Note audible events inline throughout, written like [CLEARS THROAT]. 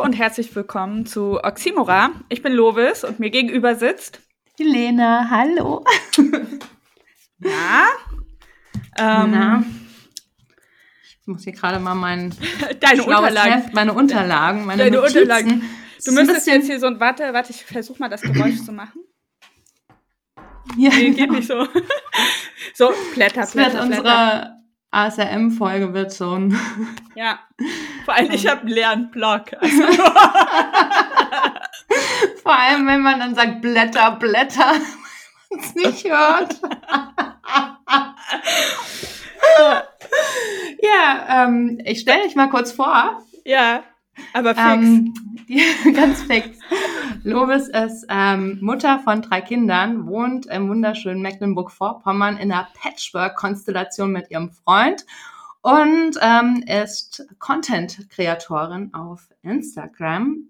Hallo und herzlich willkommen zu Oxymora. Ich bin Lovis und mir gegenüber sitzt Helena. Hallo. Na? Ähm, Na? Ich muss hier gerade mal mein [LAUGHS] Deine Unterlagen. Heft, meine Unterlagen, meine Deine Notizen. Unterlagen. Du müsstest jetzt hier so ein, warte, warte, ich versuche mal das Geräusch zu machen. Ja, Nee, geht nicht so. [LAUGHS] So, Blätter, Das wird Blätter, Blätter. unsere ASRM-Folge wird so ein Ja. Vor allem, ich habe einen leeren Block. [LAUGHS] Also, Vor allem, wenn man dann sagt Blätter, Blätter, [LAUGHS] wenn man es nicht hört. [LAUGHS] ja, ähm, ich stelle dich mal kurz vor. ja, aber fix. Ähm, die, [LAUGHS] ganz fix. Lovis ist ähm, Mutter von drei Kindern, wohnt im wunderschönen Mecklenburg-Vorpommern in einer Patchwork-Konstellation mit ihrem Freund und ähm, ist Content-Kreatorin auf Instagram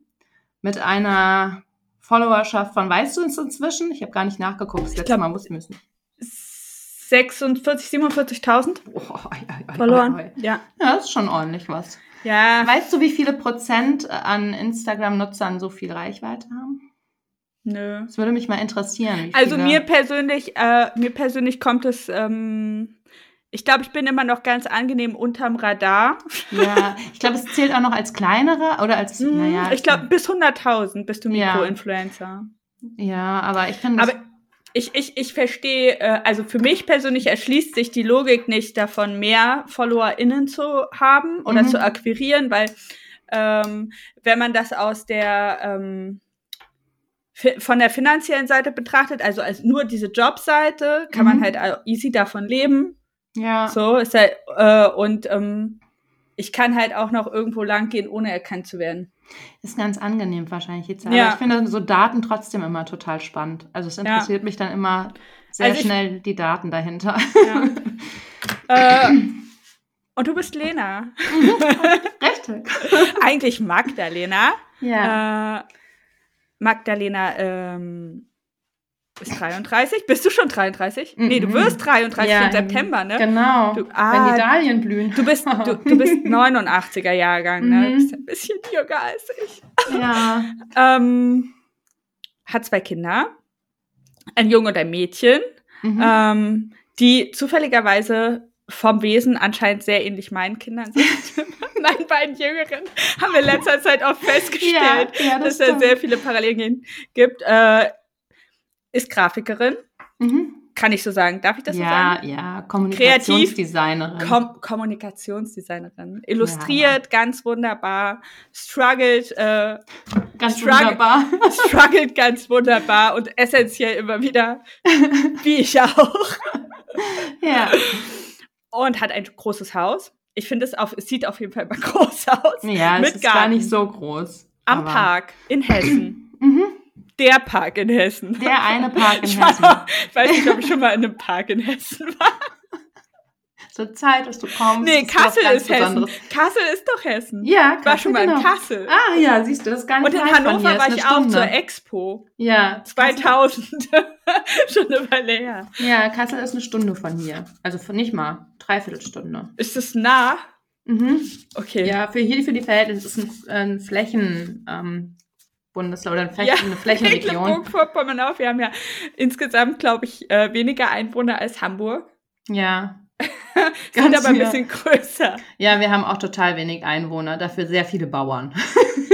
mit einer Followerschaft von, weißt du es inzwischen? Ich habe gar nicht nachgeguckt, das letzte glaub- Mal es nicht. 46, 47.000 Oh, verloren. Ja. Ja, das ist schon ordentlich was. Ja. Weißt du, wie viele Prozent an Instagram-Nutzern so viel Reichweite haben? Nö. Das würde mich mal interessieren. Also mir persönlich, äh, mir persönlich kommt es, ähm, ich glaube, ich bin immer noch ganz angenehm unterm Radar. Ja, ich glaube, es zählt auch noch als kleinere oder als, Hm, naja. ich glaube, bis 100.000 bist du Ja. Mikroinfluencer. Ja, aber ich finde. Aber ich, ich, ich verstehe, äh, also für mich persönlich erschließt sich die Logik nicht davon, mehr FollowerInnen zu haben oder Mhm. zu akquirieren, weil ähm, wenn man das aus der ähm, von der finanziellen Seite betrachtet, also als nur diese Jobseite, kann man Mhm. halt auch easy davon leben. ja, So ist halt, äh, und ähm, ich kann halt auch noch irgendwo lang gehen, ohne erkannt zu werden. Ist ganz angenehm wahrscheinlich jetzt. Ja. Aber ich finde so Daten trotzdem immer total spannend. Also es interessiert mich dann immer sehr Also ich- schnell die Daten dahinter. Ja. [LAUGHS] äh, und du bist Lena. [LAUGHS] Richtig. Eigentlich Magdalena. Ja. Äh, Magdalena ähm, ist 33. Bist du schon 33? Nee, du Mhm. wirst 33 Ja, im September, ne? Genau. Du- Wenn ah, die Dahlien blühen. Du bist, du, du bist [LAUGHS] 89er Jahrgang, ne? Du Mhm. bist ein bisschen jünger als ich. ja. [LAUGHS] Ähm, hat zwei Kinder. Ein Junge und ein Mädchen. Mhm. ähm, die zufälligerweise vom Wesen anscheinend sehr ähnlich meinen Kindern sind. [LAUGHS] Meinen beiden Jüngeren haben wir in letzter Zeit auch festgestellt, ja, ja, dass das da sehr viele Parallelen gibt. Äh, ist Grafikerin, Mhm. kann ich so sagen. Darf ich das so ja, sagen? ja, Kommunikationsdesignerin. Kom Kommunikationsdesignerin. Illustriert, ganz wunderbar. Struggelt, äh, Ganz Struggle- wunderbar. [LAUGHS] struggelt ganz wunderbar und essentiell immer wieder, [LAUGHS] wie ich auch. ja. und hat ein großes Haus. Ich finde es auf, es sieht auf jeden Fall immer [LAUGHS] groß aus. Ja, es Mit ist gar Garten. nicht so groß. Am Park in Hessen. [CLEARS THROAT] Mhm. Der Park in Hessen. Der eine Park in ich war Hessen. Noch, ich weiß nicht, ob ich schon mal in einem Park in Hessen war. Zur Zeit, dass du kommst. Nee, ist Kassel ist Hessen. Besonderes. Kassel ist doch Hessen. Ja, ich war schon mal genau. in Kassel. Ah ja, siehst du, das ist gar nicht und in Hannover war ich auch zur Expo. Ja, 2000. [LAUGHS] schon eine Weile her. Ja, Kassel ist eine Stunde von hier. Also von nicht mal, dreiviertelstunde. Ist es nah? Mhm. Okay. Ja, für hier für die Verhältnisse ist ein, ein Flächen ähm, Bundesland oder Flächen, Ja, eine Flächenregion. Mecklenburg-Vorpommern auch. Wir haben ja insgesamt, glaube ich, äh, weniger Einwohner als Hamburg. Ja. [LAUGHS] Sind aber ein bisschen größer. Ja, wir haben auch total wenig Einwohner, dafür sehr viele Bauern. [LAUGHS]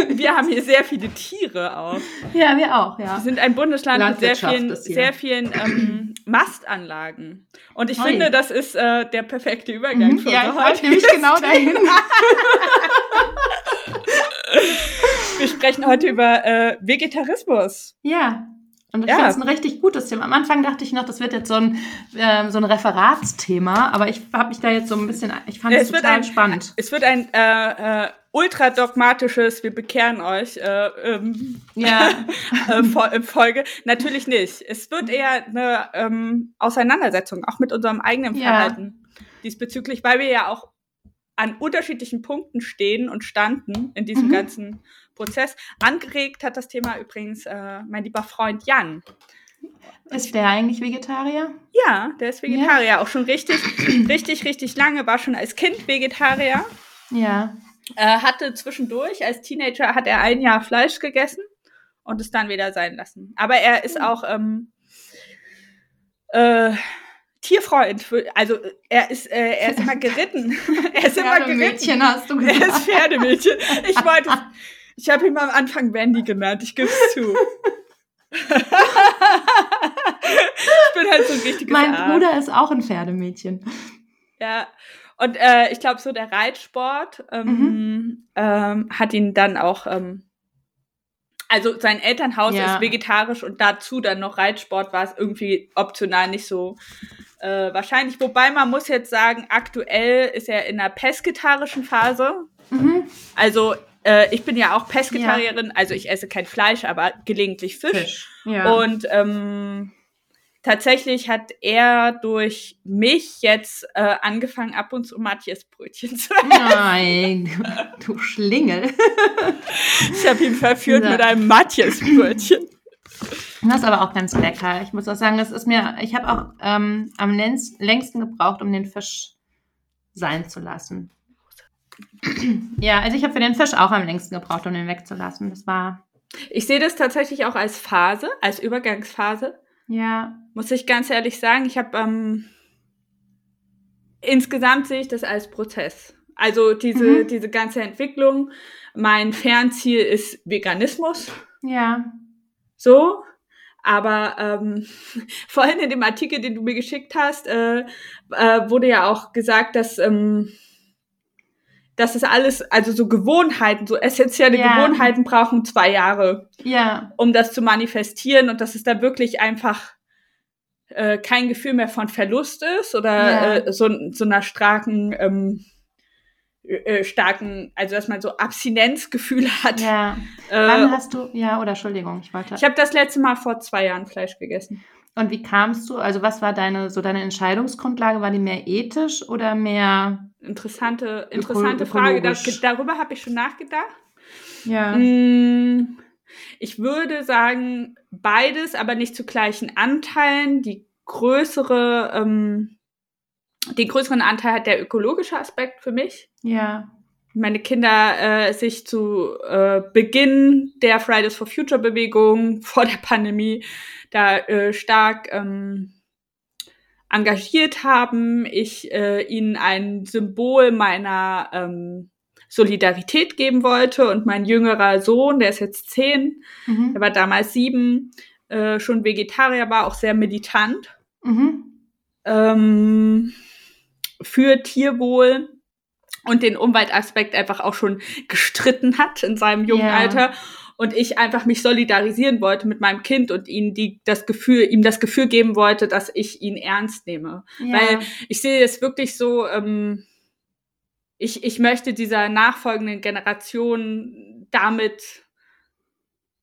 Wir haben hier sehr viele Tiere auch. Ja, wir auch, Wir ja. sind ein Bundesland mit sehr vielen, sehr vielen ähm, [CLEARS THROAT] Mastanlagen. Und ich Oi. finde, das ist äh, der perfekte Übergang Mhm. für Ja, unser wollte nämlich heutiges genau dahin. [LAUGHS] Wir sprechen heute über äh, Vegetarismus. Ja. Und ich Ja. finde es ein richtig gutes Thema. Am Anfang dachte ich noch, das wird jetzt so ein, ähm, so ein Referatsthema, aber ich habe mich da jetzt so ein bisschen, ich fand Ja, es wird total ein- spannend. Es wird ein äh, äh, ultradogmatisches, wir bekehren euch, äh, ähm, Ja. [LAUGHS] äh, äh, Folge. Natürlich nicht. Es wird eher eine ähm, Auseinandersetzung, auch mit unserem eigenen Ja. Verhalten diesbezüglich, weil wir ja auch an unterschiedlichen Punkten stehen und standen in diesem Mhm. ganzen Prozess. Angeregt hat das Thema übrigens äh, mein lieber Freund Jan. Ist der eigentlich Vegetarier? Ja, der ist Vegetarier, auch schon richtig, [CLEARS THROAT] richtig, richtig lange, war schon als Kind Vegetarier. Ja. äh, hatte zwischendurch, als Teenager, hat er ein Jahr Fleisch gegessen und es dann wieder sein lassen. Aber er ist auch ähm, äh, Tierfreund. Also er ist, äh, er ist immer [LAUGHS] geritten. [LAUGHS] er ist immer geritten. Mädchen hast du gesagt. Er ist Pferdemädchen. Ich wollte, [LAUGHS] ich habe ihn am Anfang Wendy genannt. Ich gebe es zu. ich bin halt so ein richtiges Mein Arsch. Bruder ist auch ein Pferdemädchen. Ja. Und äh, ich glaube, so der Reitsport ähm, Mhm. ähm, hat ihn dann auch, ähm, also sein Elternhaus Ja. ist vegetarisch und dazu dann noch Reitsport war es irgendwie optional nicht so äh, wahrscheinlich. Wobei man muss jetzt sagen, aktuell ist er in einer pesketarischen Phase. Mhm. Also äh, ich bin ja auch Pesketarierin, also ich esse kein Fleisch, aber gelegentlich Fisch. Fisch. Ja. Und ähm, tatsächlich hat er durch mich jetzt äh, angefangen, ab und zu Matthias Brötchen zu essen. Nein, du Schlingel. [LAUGHS] Ich habe ihn verführt Ja. mit einem Matthias Brötchen. Das ist aber auch ganz lecker. Ich muss auch sagen, das ist mir, ich habe auch ähm, am längst, längsten gebraucht, um den Fisch sein zu lassen. [CLEARS THROAT] Ja, also ich habe für den Fisch auch am längsten gebraucht, um den wegzulassen. Das war, Ich sehe das tatsächlich auch als Phase, als Übergangsphase. ja, Muss ich ganz ehrlich sagen, ich habe ähm, insgesamt sehe ich das als Prozess. Also diese, Mhm. diese ganze Entwicklung. Mein Fernziel ist Veganismus. ja, So. Aber ähm, [LAUGHS] vorhin in dem Artikel, den du mir geschickt hast, äh, äh, wurde ja auch gesagt, dass, ähm, dass es alles, also so Gewohnheiten, so essentielle Ja. Gewohnheiten brauchen zwei Jahre, ja, um das zu manifestieren und dass es da wirklich einfach äh, kein Gefühl mehr von Verlust ist oder Ja. äh, so, so einer starken, ähm, äh, starken, also dass man so Abstinenzgefühle hat. ja. Äh, Wann hast du, ja, oder Entschuldigung, ich wollte. ich habe das letzte Mal vor zwei Jahren Fleisch gegessen. Und wie kamst du, also was war deine, so deine Entscheidungsgrundlage? War die mehr ethisch oder mehr, Interessante, interessante Frage. Da, darüber habe ich schon nachgedacht. ja, Mm, Ich würde sagen, beides, aber nicht zu gleichen Anteilen. Die größere, ähm, den größeren Anteil hat der ökologische Aspekt für mich. ja, Meine Kinder äh, sich zu äh, Beginn der Fridays for Future Bewegung [LAUGHS] vor der Pandemie da äh, stark ähm, engagiert haben. Ich äh, ihnen ein Symbol meiner ähm, Solidarität geben wollte und mein jüngerer Sohn, der ist jetzt zehn, mhm. der war damals sieben, äh, schon Vegetarier war, auch sehr militant Mhm. ähm, für Tierwohl und den Umweltaspekt einfach auch schon gestritten hat in seinem jungen Ja. Alter und ich einfach mich solidarisieren wollte mit meinem Kind und ihm die das Gefühl ihm das Gefühl geben wollte, dass ich ihn ernst nehme, ja. weil ich sehe es wirklich so ähm, ich, ich möchte dieser nachfolgenden Generation damit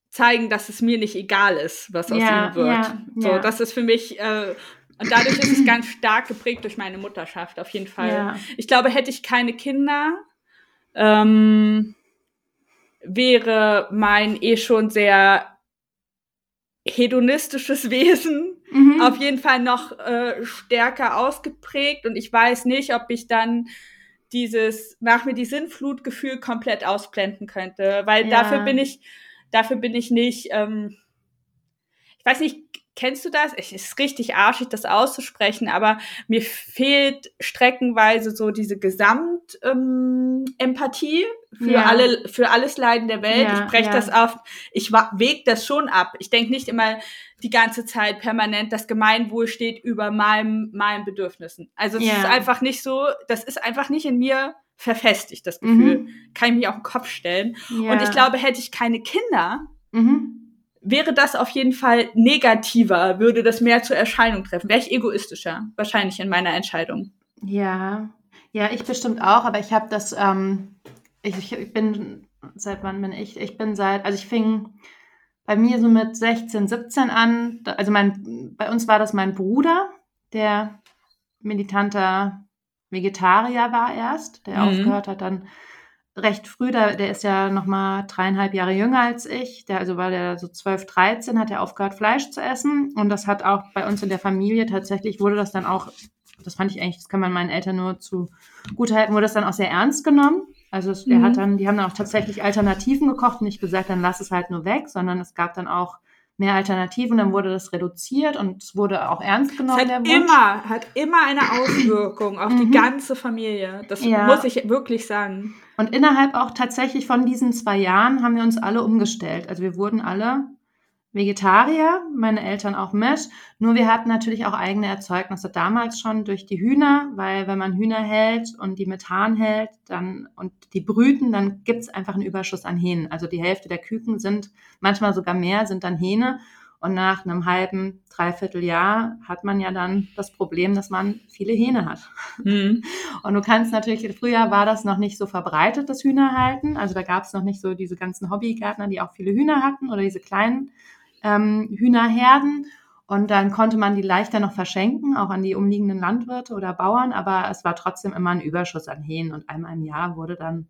zeigen, dass es mir nicht egal ist, was aus Ja, ihnen wird. ja, so, das ist für mich äh, und dadurch ist es ganz stark geprägt durch meine Mutterschaft, auf jeden Fall. ja. Ich glaube, hätte ich keine Kinder, ähm, wäre mein eh schon sehr hedonistisches [LAUGHS] Wesen Mhm. auf jeden Fall noch äh, stärker ausgeprägt und ich weiß nicht, ob ich dann dieses nach mir die Sinnflutgefühl komplett ausblenden könnte, weil Ja. dafür bin ich dafür bin ich nicht ähm, ich weiß nicht, kennst du das? Es ist richtig arschig, das auszusprechen, aber mir fehlt streckenweise so diese Gesamt ähm, für Ja. alle für alles Leiden der Welt. Ja, ich breche ja. das auf, ich weg das schon ab. Ich denke nicht immer die ganze Zeit permanent, das Gemeinwohl steht über meinem, meinen Bedürfnissen. Also es ist einfach nicht so, das ist einfach nicht in mir verfestigt, das Gefühl. Mhm. Kann ich mich auf den Kopf stellen. Und ich glaube, hätte ich keine Kinder, Mhm. Wäre das auf jeden Fall negativer, würde das mehr zur Erscheinung treffen. Wäre ich egoistischer, wahrscheinlich in meiner Entscheidung. Ja, ja, ich bestimmt auch, aber ich habe das, ähm, ich, ich bin, seit wann bin ich? Ich bin seit, also ich fing bei mir so mit 16, 17 an. Also mein, bei uns war das mein Bruder, der militanter Vegetarier war erst, der Mhm. aufgehört hat dann recht früh, der, der ist ja noch mal dreieinhalb Jahre jünger als ich, der, also war der so 12, 13, hat er aufgehört Fleisch zu essen. Und das hat auch bei uns in der Familie tatsächlich, wurde das dann auch, das fand ich eigentlich, das kann man meinen Eltern nur zu gut halten, wurde das dann auch sehr ernst genommen. Also es, er hat dann, die haben dann auch tatsächlich Alternativen gekocht, nicht gesagt, dann lass es halt nur weg, sondern es gab dann auch mehr Alternativen, dann wurde das reduziert und es wurde auch ernst genommen. Es hat immer, hat immer eine Auswirkung auf die ganze Familie. Das Ja. muss ich wirklich sagen. Und innerhalb auch tatsächlich von diesen zwei Jahren haben wir uns alle umgestellt. Also wir wurden alle Vegetarier, meine Eltern auch mit. Nur wir hatten natürlich auch eigene Erzeugnisse damals schon durch die Hühner, weil wenn man Hühner hält und die mit Hahn hält dann, und die brüten, dann gibt's einfach einen Überschuss an Hähnen. Also die Hälfte der Küken sind, manchmal sogar mehr, sind dann Hähne. Und nach einem halben, dreiviertel Jahr hat man ja dann das Problem, dass man viele Hähne hat. Hm. [LAUGHS] Und du kannst natürlich, früher war das noch nicht so verbreitet, das Hühnerhalten. Also da gab es noch nicht so diese ganzen Hobbygärtner, die auch viele Hühner hatten oder diese kleinen ähm, Hühnerherden. Und dann konnte man die leichter noch verschenken, auch an die umliegenden Landwirte oder Bauern. Aber es war trotzdem immer ein Überschuss an Hähnen. Und einmal im Jahr wurde dann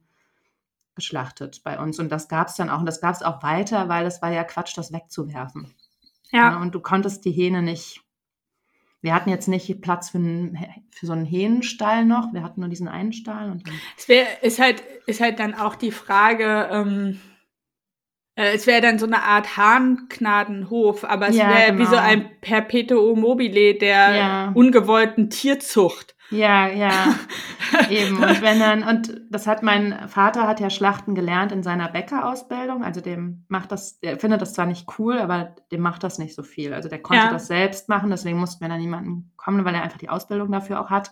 geschlachtet bei uns. Und das gab es dann auch. Und das gab es auch weiter, weil es war ja Quatsch, das wegzuwerfen. Ja, Ja. und du konntest die Hähne nicht. Wir hatten jetzt nicht Platz für, einen, für so einen Hähnenstall noch. Wir hatten nur diesen einen Stall und dann, Es wär, ist, halt, ist halt dann auch die Frage, ähm, äh, es wäre dann so eine Art Hahnknadenhof, aber es Ja, wäre wie genau. so ein Perpetuum mobile der Ja. ungewollten Tierzucht. Ja, ja, [LAUGHS] eben. Und wenn dann, und das hat mein Vater hat ja Schlachten gelernt in seiner Bäckerausbildung. Also dem macht das, der findet das zwar nicht cool, aber dem macht das nicht so viel. Also der konnte Ja. das selbst machen, deswegen mussten wir dann niemanden kommen, weil er einfach die Ausbildung dafür auch hat.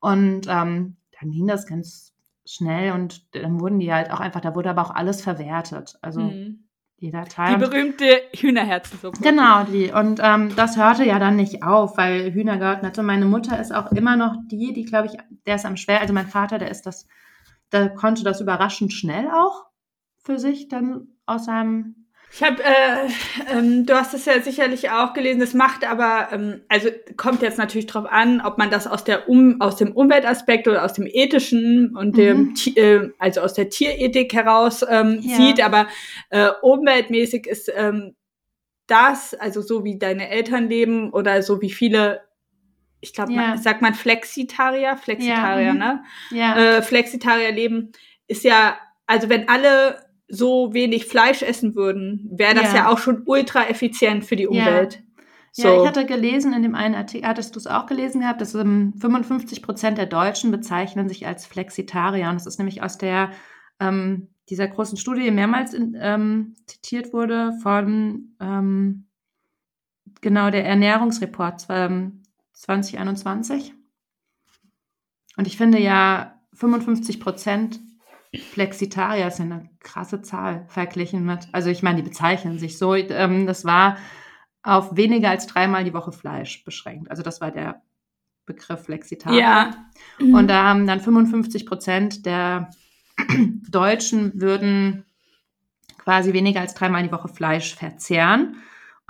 Und ähm, dann ging das ganz schnell und dann wurden die halt auch einfach, da wurde aber auch alles verwertet. Also Hm. jeder Die Teil. berühmte Hühnerherzensuppe. Genau, die. Und ähm, das hörte ja dann nicht auf, weil Hühner gehörten dazu. Meine Mutter ist auch immer noch die, die, glaube ich, der ist am schwer. Also mein Vater, der ist das, der konnte das überraschend schnell auch für sich dann aus seinem. Ich habe, äh, ähm, du hast es ja sicherlich auch gelesen, das macht aber, ähm, also kommt jetzt natürlich drauf an, ob man das aus der um, aus dem Umweltaspekt oder aus dem ethischen und dem, Mhm. Ti- äh, also aus der Tierethik heraus ähm, Ja. sieht, aber äh, umweltmäßig ist ähm, das, also so wie deine Eltern leben oder so wie viele, ich glaube, Ja. man, sagt man Flexitarier, Flexitarier, mhm. ne? Ja, äh, Flexitarier leben, ist ja, also wenn alle so wenig Fleisch essen würden, wäre das ja. Ja. auch schon ultra effizient für die Ja. Umwelt. ja, So. ich hatte gelesen in dem einen Artikel, hattest du es auch gelesen gehabt, dass ähm, 55 Prozent der Deutschen bezeichnen sich als Flexitarier. Und das ist nämlich aus der ähm, dieser großen Studie die mehrmals in, ähm, zitiert wurde von ähm, genau der Ernährungsreport ähm, 2021. Und ich finde ja 55 Prozent Flexitarier ist ja eine krasse Zahl verglichen mit, also ich meine, die bezeichnen sich so. Ähm, das war auf weniger als dreimal die Woche Fleisch beschränkt. Also das war der Begriff Flexitarier. ja. Und da haben dann 55 Prozent der [CLEARS THROAT] Deutschen würden quasi weniger als dreimal die Woche Fleisch verzehren.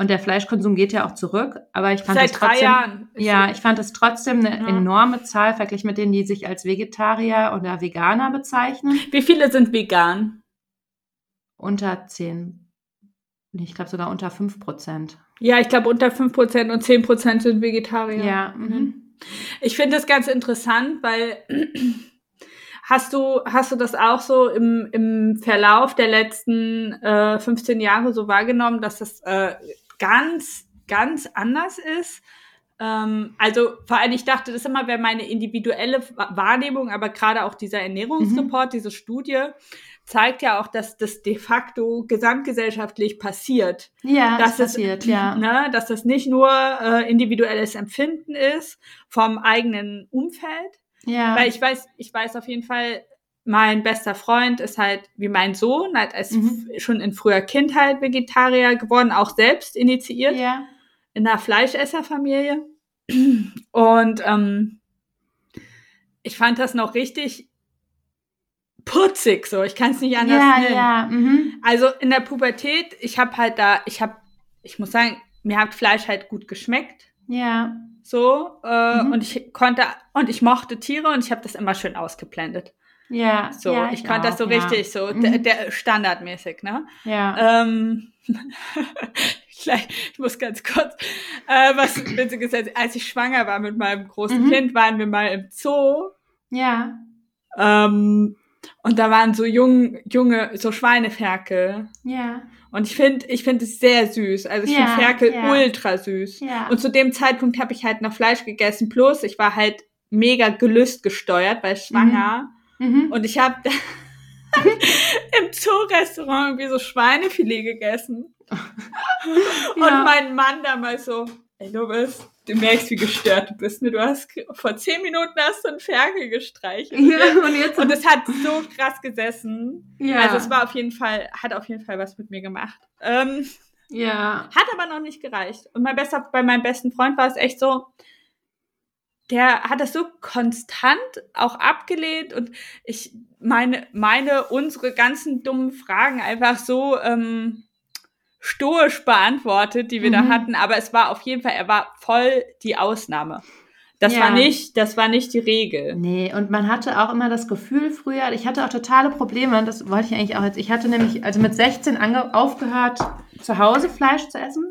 Und der Fleischkonsum geht ja auch zurück, aber ich fand Seit das drei trotzdem, Jahren. ist ja, ich fand das trotzdem eine Ja. enorme Zahl verglichen mit denen, die sich als Vegetarier oder Veganer bezeichnen. Wie viele sind vegan? Unter 10, nee, ich glaube sogar unter 5 Prozent. Ja, ich glaube unter 5% und 10% sind Vegetarier. Ja, mhm. Ich finde das ganz interessant, weil [CLEARS THROAT] hast du, hast du das auch so im, im Verlauf der letzten äh, 15 Jahre so wahrgenommen, dass das äh, ganz, ganz anders ist? Ähm, also vor allem, ich dachte, das immer wäre meine individuelle Wahrnehmung, aber gerade auch dieser Ernährungsreport, diese Studie, zeigt ja auch, dass das de facto gesamtgesellschaftlich passiert. Ja, Dass das es- passiert, ja. [CLEARS THROAT] Ne, dass das nicht nur äh, individuelles Empfinden ist vom eigenen Umfeld. ja. Weil ich weiß, ich weiß auf jeden Fall, mein bester Freund ist halt wie mein Sohn, halt als Mhm. schon in früher Kindheit Vegetarier geworden, auch selbst initiiert ja. in einer Fleischesserfamilie. Und ähm, ich fand das noch richtig putzig, so. Ich kann es nicht anders Ja, nennen. ja. Mhm. Also in der Pubertät, ich habe halt da, ich habe, ich muss sagen, mir hat Fleisch halt gut geschmeckt, Ja. so äh, Mhm. und ich konnte und ich mochte Tiere und ich habe das immer schön ausgeblendet. Ja. So, ja, ich, konnte das so auch, ja. richtig, so Mhm. der, der standardmäßig, ne? Ja. Ähm, [LAUGHS] ich muss ganz kurz, äh, was witziges erzählen. Als ich schwanger war mit meinem großen Mhm. Kind, waren wir mal im Zoo ja. ähm, Und da waren so jung, junge, so Schweineferkel. Ja. Und ich finde, ich finde es sehr süß. Also ich Ja, finde Ferkel ja. ultra süß. Ja. Und zu dem Zeitpunkt habe ich halt noch Fleisch gegessen. Plus, ich war halt mega gelüstgesteuert, weil schwanger. Mhm. Und ich habe [LAUGHS] im Zoo-Restaurant irgendwie so Schweinefilet gegessen. [LAUGHS] Ja. Und mein Mann damals so, ey, du bist, du merkst, wie gestört du bist. Ne? Du hast vor zehn Minuten hast du einen Ferkel gestreichelt. ja, und jetzt. Und es hat so krass gesessen. ja. Also es war auf jeden Fall, hat auf jeden Fall was mit mir gemacht. Ähm, ja. hat aber noch nicht gereicht. Und mein bester, bei meinem besten Freund war es echt so, der hat das so konstant auch abgelehnt und ich meine, meine, unsere ganzen dummen Fragen einfach so ähm, stoisch beantwortet, die wir da Mhm. hatten. Aber es war auf jeden Fall, er war voll die Ausnahme. Das Ja. war nicht, das war nicht die Regel. Nee, und man hatte auch immer das Gefühl früher, ich hatte auch totale Probleme, das wollte ich eigentlich auch jetzt, ich hatte nämlich also mit 16 ange aufgehört, zu Hause Fleisch zu essen,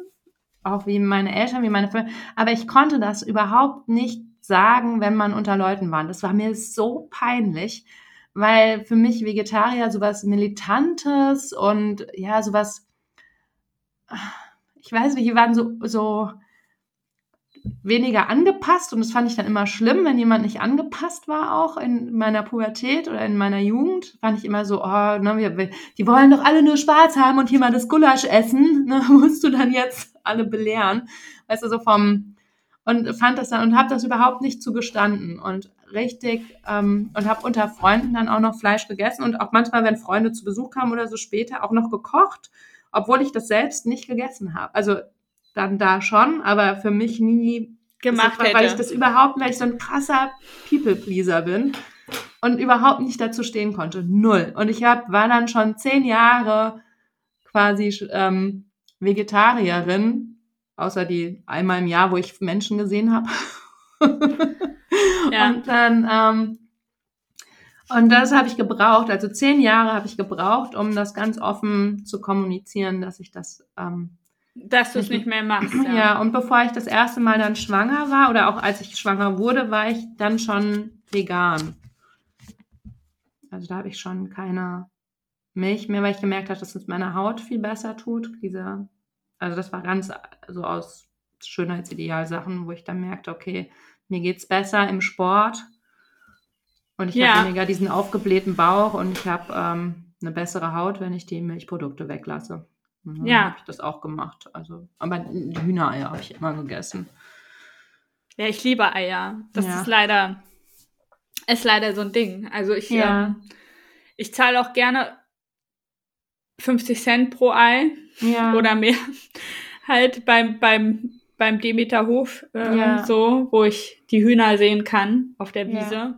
auch wie meine Eltern, wie meine Familie, aber ich konnte das überhaupt nicht sagen, wenn man unter Leuten war. Das war mir so peinlich, weil für mich Vegetarier sowas Militantes und ja, sowas, ich weiß nicht, die waren so, so weniger angepasst und das fand ich dann immer schlimm, wenn jemand nicht angepasst war, auch in meiner Pubertät oder in meiner Jugend, fand ich immer so, oh, ne, wir, die wollen doch alle nur Spaß haben und hier mal das Gulasch essen, ne, [LAUGHS] musst du dann jetzt alle belehren, weißt du, so vom, und fand das dann und habe das überhaupt nicht zugestanden und richtig ähm, und habe unter Freunden dann auch noch Fleisch gegessen und auch manchmal, wenn Freunde zu Besuch kamen oder so später, auch noch gekocht, obwohl ich das selbst nicht gegessen habe. Also dann da schon, aber für mich nie Gemacht weil, weil ich hätte. das überhaupt, weil ich so ein krasser People-Pleaser bin und überhaupt nicht dazu stehen konnte. Null. Und ich hab, war dann schon zehn Jahre quasi ähm, Vegetarierin, außer die einmal im Jahr, wo ich Menschen gesehen habe. [LAUGHS] Ja. Und dann, ähm, und das habe ich gebraucht, also zehn Jahre habe ich gebraucht, um das ganz offen zu kommunizieren, dass ich das ähm, Dass du es nicht mehr machst. [CLEARS THROAT] ja. Ja. und bevor ich das erste Mal dann schwanger war oder auch als ich schwanger wurde, war ich dann schon vegan. Also da habe ich schon keine Milch mehr, weil ich gemerkt habe, dass es meiner Haut viel besser tut. Diese, also das war ganz so aus Schönheitsidealsachen, wo ich dann merkte, okay, mir geht's besser im Sport und ich Ja. habe weniger diesen aufgeblähten Bauch und ich habe ähm, eine bessere Haut, wenn ich die Milchprodukte weglasse. Und dann Ja. habe ich das auch gemacht. Also, aber die Hühnereier habe ich immer gegessen. Ja, ich liebe Eier. Das Ja. ist leider, ist leider so ein Ding. Also ich, Ja. ähm, ich zahle auch gerne 50 Cent pro Ei Ja. oder mehr. halt beim, beim, beim Demeterhof, äh, Ja. so, wo ich die Hühner sehen kann auf der Ja. Wiese.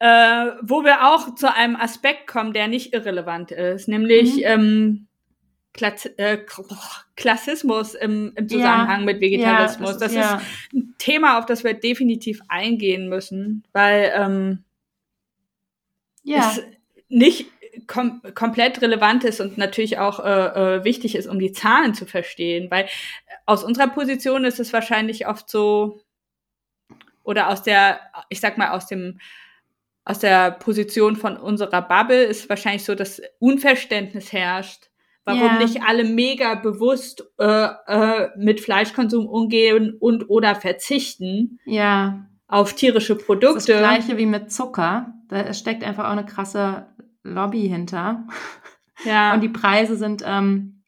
Äh, wo wir auch zu einem Aspekt kommen, der nicht irrelevant ist, nämlich Mhm. ähm, Klatz, äh, Klassismus im, im Zusammenhang mit Vegetarismus. Ja, das ist, ja. ist ein Thema, auf das wir definitiv eingehen müssen, weil ähm, ja. es nicht kom komplett relevant ist und natürlich auch äh, äh, wichtig ist, um die Zahlen zu verstehen, weil aus unserer Position ist es wahrscheinlich oft so oder aus der, ich sag mal aus dem aus der Position von unserer Bubble ist wahrscheinlich so, dass Unverständnis herrscht, warum Ja. nicht alle mega bewusst äh, äh, mit Fleischkonsum umgehen und oder verzichten ja. auf tierische Das ist Produkte. das Gleiche wie mit Zucker. Da steckt einfach auch eine krasse Lobby hinter. ja. Und die Preise sind ähm,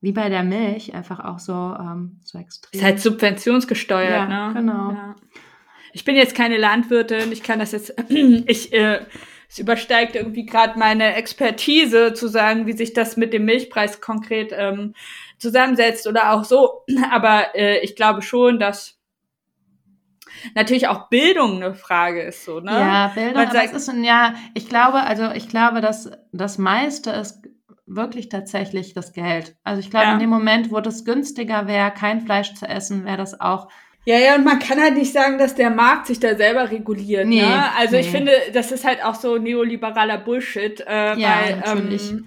wie bei der Milch einfach auch so, ähm, so extrem. Ist halt subventionsgesteuert, Ja, ne? genau. Ja. Ich bin jetzt keine Landwirtin, ich kann das jetzt, [CLEARS THROAT] ich, äh, es übersteigt irgendwie gerade meine Expertise zu sagen, wie sich das mit dem Milchpreis konkret ähm, zusammensetzt oder auch so. [CLEARS THROAT] Aber äh, ich glaube schon, dass natürlich auch Bildung eine Frage ist, so, ne? Ja, Bildung, Man aber sagt- ist ein, ja, ich glaube, also ich glaube, dass das meiste ist wirklich tatsächlich das Geld. Also ich glaube, Ja. in dem Moment, wo das günstiger wäre, kein Fleisch zu essen, wäre das auch Ja, ja, und man kann halt nicht sagen, dass der Markt sich da selber reguliert. Nee, ne? Also ich nee. finde, das ist halt auch so neoliberaler Bullshit, äh, Ja, weil natürlich. ähm,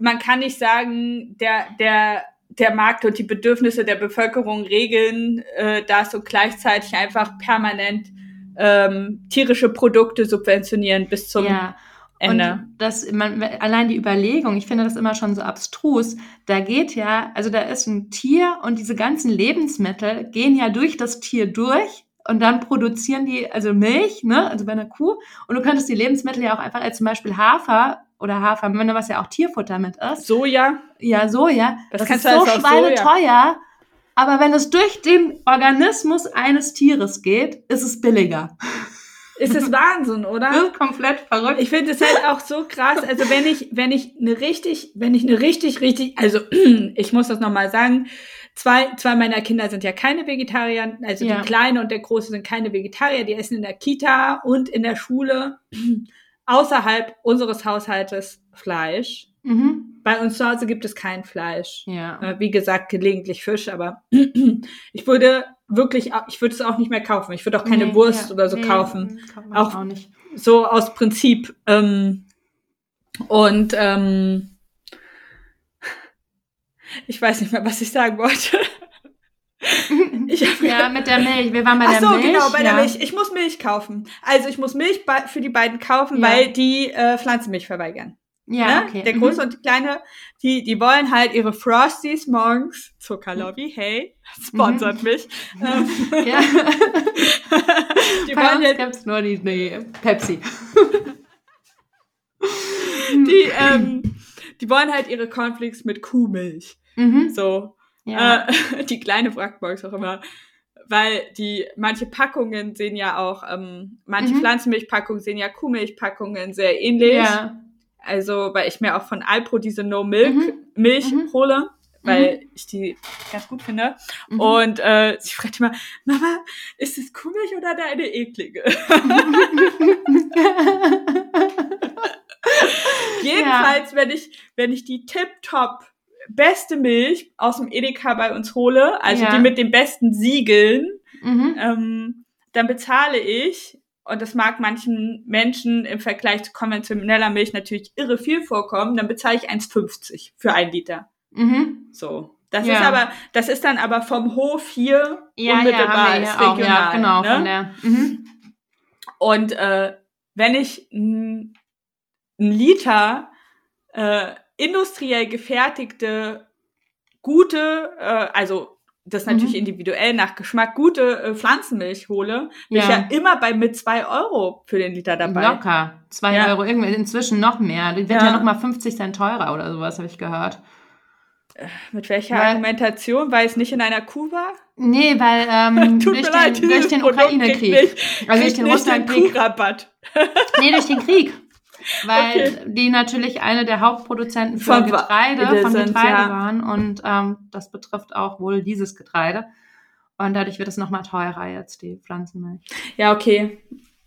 man kann nicht sagen, der, der, der Markt und die Bedürfnisse der Bevölkerung regeln äh, das und gleichzeitig einfach permanent ähm, tierische Produkte subventionieren bis zum ja. Ende. Und das, man, allein die Überlegung, ich finde das immer schon so abstrus. Da geht ja, also da ist ein Tier und diese ganzen Lebensmittel gehen ja durch das Tier durch und dann produzieren die, also Milch, ne, also bei einer Kuh. Und du könntest die Lebensmittel ja auch einfach als zum Beispiel Hafer oder Hafermünder, was ja auch Tierfutter mit ist. Soja. Ja, Soja. Das Das, ist so schweineteuer. Aber wenn es durch den Organismus eines Tieres geht, ist es billiger. Ist das Wahnsinn, oder? Das ist komplett verrückt. Ich finde es halt auch so krass. Also wenn ich, wenn ich eine richtig, wenn ich eine richtig, richtig, also [CLEARS THROAT] ich muss das nochmal sagen, zwei, zwei meiner Kinder sind ja keine Vegetarier, also Ja. die Kleine und der Große sind keine Vegetarier, die essen in der Kita und in der Schule außerhalb unseres Haushaltes Fleisch. Mhm. Bei uns zu Hause gibt es kein Fleisch. Ja. Äh, Wie gesagt, gelegentlich Fisch, aber [CLEARS THROAT] ich würde wirklich, ich würde es auch nicht mehr kaufen. Ich würde auch keine Nee, Wurst ja, oder so nee, kaufen. Auch- auch nicht. So aus Prinzip. Ähm, und ähm, [LAUGHS] ich weiß nicht mehr, was ich sagen wollte. [LAUGHS] Ja, mit der Milch. Wir waren bei Ach der so, Milch. genau, bei ja. der Milch. Ich muss Milch kaufen. Also ich muss Milch für die beiden kaufen, Ja. weil die äh, Pflanzenmilch verweigern. Ja, ne? okay. Der Mhm. Große und die Kleine, die, die wollen halt ihre Frosties morgens, Zuckerlobby, hey, sponsert mich. [LAUGHS] Ähm, Mhm. [LAUGHS] Ja. die Bei wollen jetzt gibt's nur die, die Pepsi. [LAUGHS] die, ähm, die wollen halt ihre Cornflakes mit Kuhmilch. Mhm. So. Ja. Äh, [LAUGHS] die kleine morgens auch immer, weil die manche Packungen sehen ja auch, ähm, manche Mhm. Pflanzenmilchpackungen sehen ja Kuhmilchpackungen sehr ähnlich. ja. Also, weil ich mir auch von Alpro diese No Milk Mhm. Milch Mhm. hole, weil ich die ganz gut finde. Mhm. Und äh, sie fragt immer, Mama, ist es Kuhmilch oder deine eklige? [LAUGHS] [LAUGHS] Jedenfalls, wenn ich, wenn ich die Tip-Top beste Milch aus dem Edeka bei uns hole, also Ja. die mit den besten Siegeln, mhm. ähm, dann bezahle ich, und das mag manchen Menschen im Vergleich zu konventioneller Milch natürlich irre viel vorkommen, dann bezahle ich 1,50 für ein Liter. Mhm. So. Das Ja. ist aber, das ist dann aber vom Hof hier Ja, ja, unmittelbar, wir ist hier auch, ja, regional, genau, ne? von der. Mhm. Und äh, wenn ich ein Liter äh, industriell gefertigte, gute, äh, also das Mhm. natürlich individuell nach Geschmack, gute äh, Pflanzenmilch hole, bin ich Ja. ja immer bei mit zwei Euro für den Liter dabei. Locker. Zwei Ja. Euro, irgendwie inzwischen noch mehr. Die wird Ja. ja, noch mal 50 Cent teurer oder sowas, habe ich gehört. Mit welcher Weil- Argumentation? Weil es nicht in einer Kuh war? Nee, weil ähm, [LAUGHS] durch, mir leid, den, durch den Ukraine-Krieg. Also durch den den Russland-Krieg. Nee, durch den Krieg. Weil Okay. die natürlich eine der Hauptproduzenten für Von Getreide, von sind, Getreide ja. waren. Und ähm, das betrifft auch wohl dieses Getreide. Und dadurch wird es nochmal teurer jetzt, die Pflanzenmilch. Ja, okay.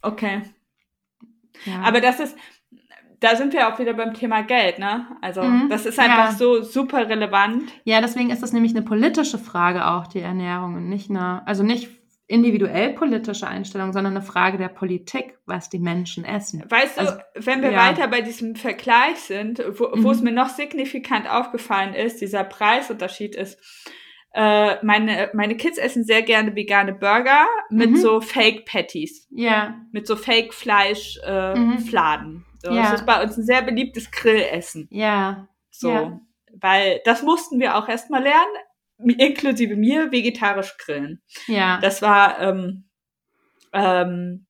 Okay. Ja. Aber das ist, da sind wir auch wieder beim Thema Geld, ne? Also, Mhm, das ist einfach ja. so super relevant. ja, deswegen ist das nämlich eine politische Frage auch, die Ernährung. Und nicht eine, also nicht individuell politische Einstellung, sondern eine Frage der Politik, was die Menschen essen. Weißt du, Also, wenn wir ja. weiter bei diesem Vergleich sind, wo, wo Mhm. es mir noch signifikant aufgefallen ist, dieser Preisunterschied ist, äh, meine, meine Kids essen sehr gerne vegane Burger mit Mhm. so Fake Patties, Ja, mit so Fake Fleisch äh, Mhm. Fladen. So, Ja. Das ist bei uns ein sehr beliebtes Grillessen. ja, So, Ja. weil das mussten wir auch erstmal lernen, inklusive mir, vegetarisch grillen. ja. Das war ähm, ähm,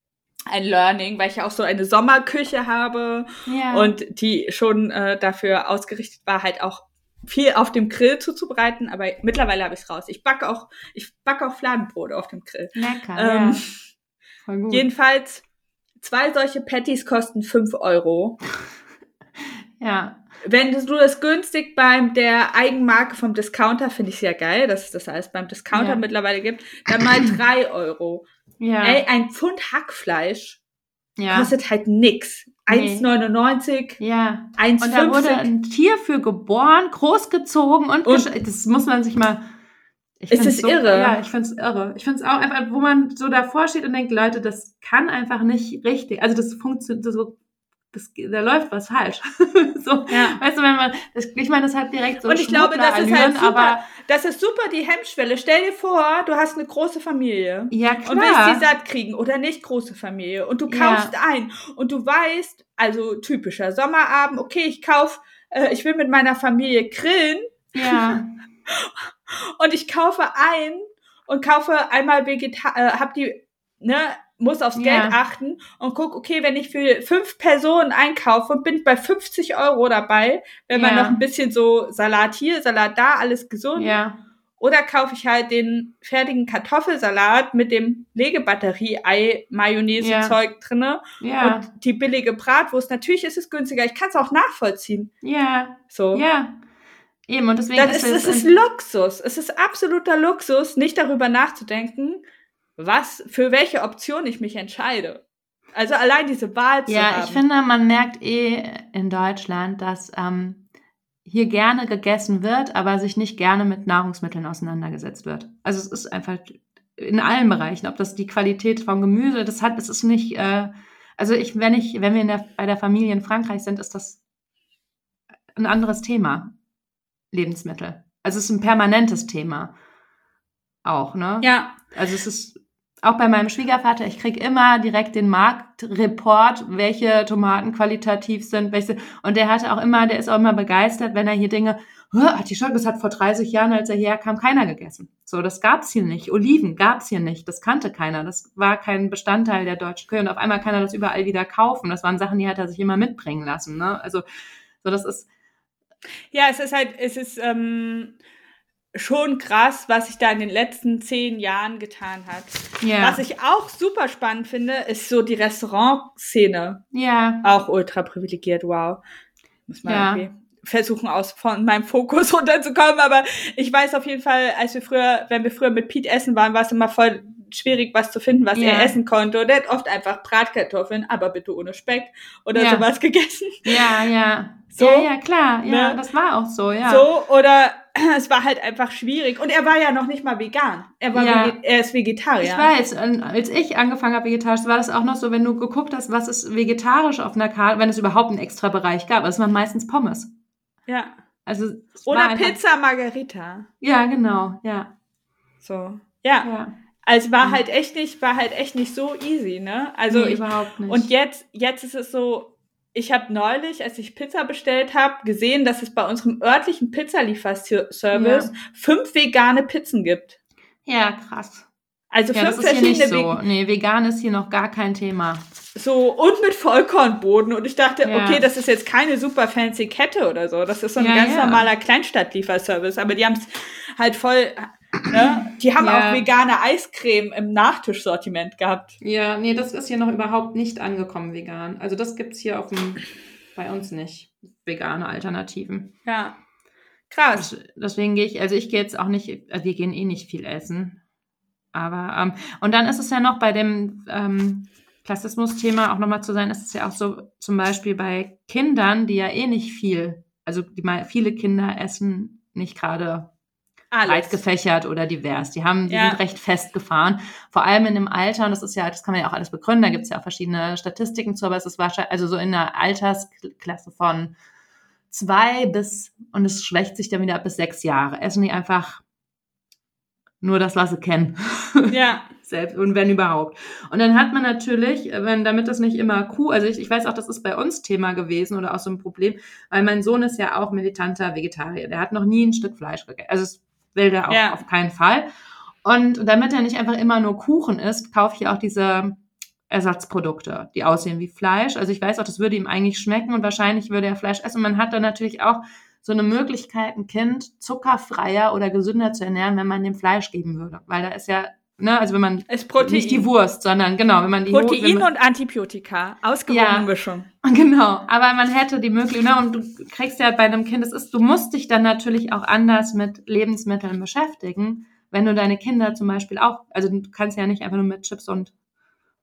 ein Learning, weil ich ja auch so eine Sommerküche habe ja. und die schon äh, dafür ausgerichtet war, halt auch viel auf dem Grill zuzubereiten, aber mittlerweile habe ich es raus. Ich backe auch, ich backe auch Fladenbrot auf dem Grill. lecker. Ähm, ja. Voll gut. Jedenfalls, zwei solche Patties kosten 5 Euro. ja. Wenn du das günstig beim der Eigenmarke vom Discounter, finde ich sehr geil, dass es das alles beim Discounter Ja. mittlerweile gibt, dann mal [CLEARS THROAT] 3 Euro. Ja. Ey, ein Pfund Hackfleisch ja. kostet halt nix. Nee. 1,99, ja. Und da wurde 1,50. ein Tier für geboren, großgezogen und, Und- das muss man sich mal. Ich Es ist irre. Ja, ich finde es irre. Ich finde es auch einfach, wo man so davor steht und denkt, Leute, das kann einfach nicht richtig. Also das funktioniert so. Das, da läuft was falsch. [LAUGHS] so, Ja. weißt du, wenn man, das, ich meine, das hat direkt so und ich glaube, das ist halt super. aber das ist super die Hemmschwelle. Stell dir vor, du hast eine große Familie. ja Und willst klar. die satt kriegen oder nicht große Familie. Und du Ja. kaufst ein und du weißt, also typischer Sommerabend, okay, ich kauf, äh, ich will mit meiner Familie grillen ja, [LAUGHS] und ich kaufe ein und kaufe einmal Vegeta äh, hab die, ne, muss aufs Ja. Geld achten und guck, okay, wenn ich für fünf Personen einkaufe, bin ich bei 50 Euro dabei, wenn man Ja. noch ein bisschen so Salat hier, Salat da, alles gesund. ja, Oder kaufe ich halt den fertigen Kartoffelsalat mit dem Legebatterie-Ei-Mayonnaise-Zeug drinne ja, und die billige Bratwurst. Natürlich ist es günstiger. Ich kann es auch nachvollziehen. ja, So. ja. Eben, und deswegen Das ist, es es ist Luxus. Es ist absoluter Luxus, nicht darüber nachzudenken, was, für welche Option ich mich entscheide. Also allein diese Wahl zu Ja, haben. ich finde, man merkt eh in Deutschland, dass ähm, hier gerne gegessen wird, aber sich nicht gerne mit Nahrungsmitteln auseinandergesetzt wird. Also es ist einfach in allen Bereichen, ob das die Qualität vom Gemüse, das hat, es ist nicht, äh, also ich, wenn ich, wenn wir in der, bei der Familie in Frankreich sind, ist das ein anderes Thema. Lebensmittel. Also es ist ein permanentes Thema. Auch, ne? ja, Also es ist auch bei meinem Schwiegervater, ich krieg immer direkt den Marktreport, welche Tomaten qualitativ sind, welche und der hatte auch immer, der ist auch immer begeistert, wenn er hier Dinge, "Hä, Artischocken, das hat vor 30 Jahren, als er hierher kam, keiner gegessen. So, das gab's hier nicht. Oliven gab's hier nicht, das kannte keiner, das war kein Bestandteil der deutschen Küche und auf einmal kann er das überall wieder kaufen. Das waren Sachen, die hat er sich immer mitbringen lassen, ne? Also so, das ist ja, es ist halt, es ist ähm, schon krass, was sich da in den letzten zehn Jahren getan hat. ja, Was ich auch super spannend finde, ist so die Restaurantszene. ja, Auch ultra privilegiert, wow. Muss man Ja. irgendwie versuchen, aus von meinem Fokus [LAUGHS] runterzukommen. Aber ich weiß auf jeden Fall, als wir früher, wenn wir früher mit Pete essen waren, war es immer voll schwierig, was zu finden, was er essen konnte. Und er hat oft einfach Bratkartoffeln, aber bitte ohne Speck oder sowas [LAUGHS] gegessen. ja, ja. So, ja, ja, klar, ja, ne? das war auch so, ja. So, oder [CLEARS THROAT] es war halt einfach schwierig. Und er war ja noch nicht mal vegan. Er, war Ja. er ist Vegetarier. Ich weiß, als ich angefangen habe vegetarisch, war das auch noch so, wenn du geguckt hast, was ist vegetarisch auf einer Karte, wenn es überhaupt einen extra Bereich gab. Es waren meistens Pommes. Ja. Also Oder einfach- Pizza Margarita. Ja, genau, ja, So. Ja. ja. Also war halt echt nicht, war halt echt nicht so easy, ne? Also nee, ich, überhaupt nicht. und jetzt, jetzt ist es so, ich habe neulich, als ich Pizza bestellt habe, gesehen, dass es bei unserem örtlichen Pizzalieferservice fünf vegane Pizzen gibt. ja, krass. Also Ja, das fünf ist hier nicht verschiedene so. Nee, vegan ist hier noch gar kein Thema. so und mit Vollkornboden und ich dachte, Ja. okay, das ist jetzt keine super fancy Kette oder so, das ist so ein Ja, ganz ja. normaler Kleinstadtlieferservice, aber die haben es halt voll ne? Die haben Ja. auch vegane Eiscreme im Nachtischsortiment gehabt. Ja, nee, das ist hier noch überhaupt nicht angekommen, vegan. Also das gibt's hier auf dem, bei uns nicht, vegane Alternativen. Ja. Krass. Deswegen gehe ich, also ich gehe jetzt auch nicht, äh, wir gehen eh nicht viel essen. Aber, ähm, und dann ist es ja noch bei dem ähm, Klassismus-Thema auch nochmal zu sein, ist es ja auch so, zum Beispiel bei Kindern, die ja eh nicht viel, also die mal, viele Kinder essen nicht gerade breit gefächert oder divers. Die haben, die Ja. sind recht festgefahren. Vor allem in dem Alter, und das ist ja, das kann man ja auch alles begründen, da gibt es ja auch verschiedene Statistiken zu, aber es ist wahrscheinlich, also so in der Altersklasse von zwei bis, und es schwächt sich dann wieder ab bis sechs Jahre, essen die einfach nur das, was sie kennen. Ja. [LAUGHS] Selbst, und wenn überhaupt. Und dann hat man natürlich, wenn, damit das nicht immer Kuh, also ich, ich weiß auch, das ist bei uns Thema gewesen oder auch so ein Problem, weil mein Sohn ist ja auch militanter Vegetarier. Der hat noch nie ein Stück Fleisch gegessen. Also das will der auch Ja. auf keinen Fall. Und damit er nicht einfach immer nur Kuchen isst, kaufe ich auch diese Ersatzprodukte, die aussehen wie Fleisch. Also ich weiß auch, das würde ihm eigentlich schmecken und wahrscheinlich würde er Fleisch essen. Und man hat dann natürlich auch so eine Möglichkeit, ein Kind zuckerfreier oder gesünder zu ernähren, wenn man dem Fleisch geben würde. Weil da ist ja, ne, also wenn man Ist Protein. nicht die Wurst, sondern genau, wenn man die Ho- wenn Protein man, und Antibiotika. Ausgewogene Ja. Mischung. [LAUGHS] Genau, aber man hätte die Möglichkeit, ne, und du kriegst ja bei einem Kind, das ist, du musst dich dann natürlich auch anders mit Lebensmitteln beschäftigen, wenn du deine Kinder zum Beispiel auch, also du kannst ja nicht einfach nur mit Chips und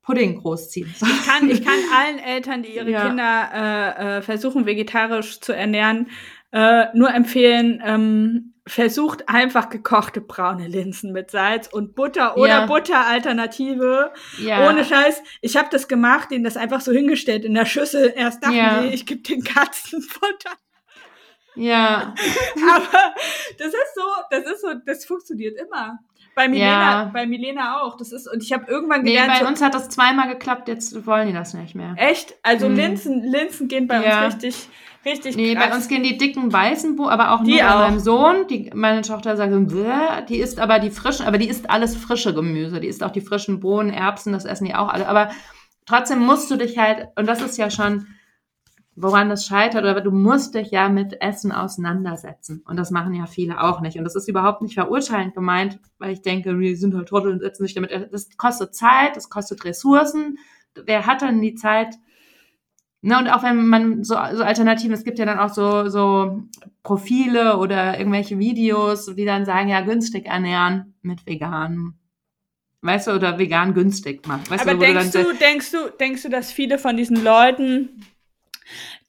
Pudding großziehen. Ich kann, ich kann [LAUGHS] allen Eltern, die ihre Ja. Kinder äh, äh, versuchen, vegetarisch zu ernähren, äh, nur empfehlen, ähm, versucht einfach gekochte braune Linsen mit Salz und Butter oder Ja. Butteralternative. Ja. Ohne Scheiß. Ich habe das gemacht, denen das einfach so hingestellt in der Schüssel. Erst dachten Ja. die, ich gebe den Katzen [LAUGHS] Futter. Ja. [LAUGHS] Aber das ist so, das ist so, das funktioniert immer. Bei Milena, Ja. bei Milena auch. Das ist, und ich habe irgendwann Nee, gelernt, bei so, uns hat das zweimal geklappt, jetzt wollen die das nicht mehr. echt, also Mhm. Linsen, Linsen gehen bei uns richtig, richtig Nee, krass. bei uns gehen die dicken weißen, Bo aber auch Die nur bei auch. meinem Sohn. Die, meine Tochter sagt, so, "Bäh", die isst aber die frischen, aber die isst alles frische Gemüse. Die isst auch die frischen Bohnen, Erbsen, das essen die auch alle. Aber trotzdem musst du dich halt, und das ist ja schon, woran das scheitert, aber du musst dich ja mit Essen auseinandersetzen. Und das machen ja viele auch nicht. Und das ist überhaupt nicht verurteilend gemeint, weil ich denke, die sind halt Trottel und setzen sich damit. Das kostet Zeit, das kostet Ressourcen. Wer hat dann die Zeit, Ne, und auch wenn man so, so Alternativen, es gibt ja dann auch so, so Profile oder irgendwelche Videos, die dann sagen, ja, günstig ernähren mit vegan. Weißt du, oder vegan günstig machen. Weißt Aber du, denkst du, denkst du, denkst du, dass viele von diesen Leuten,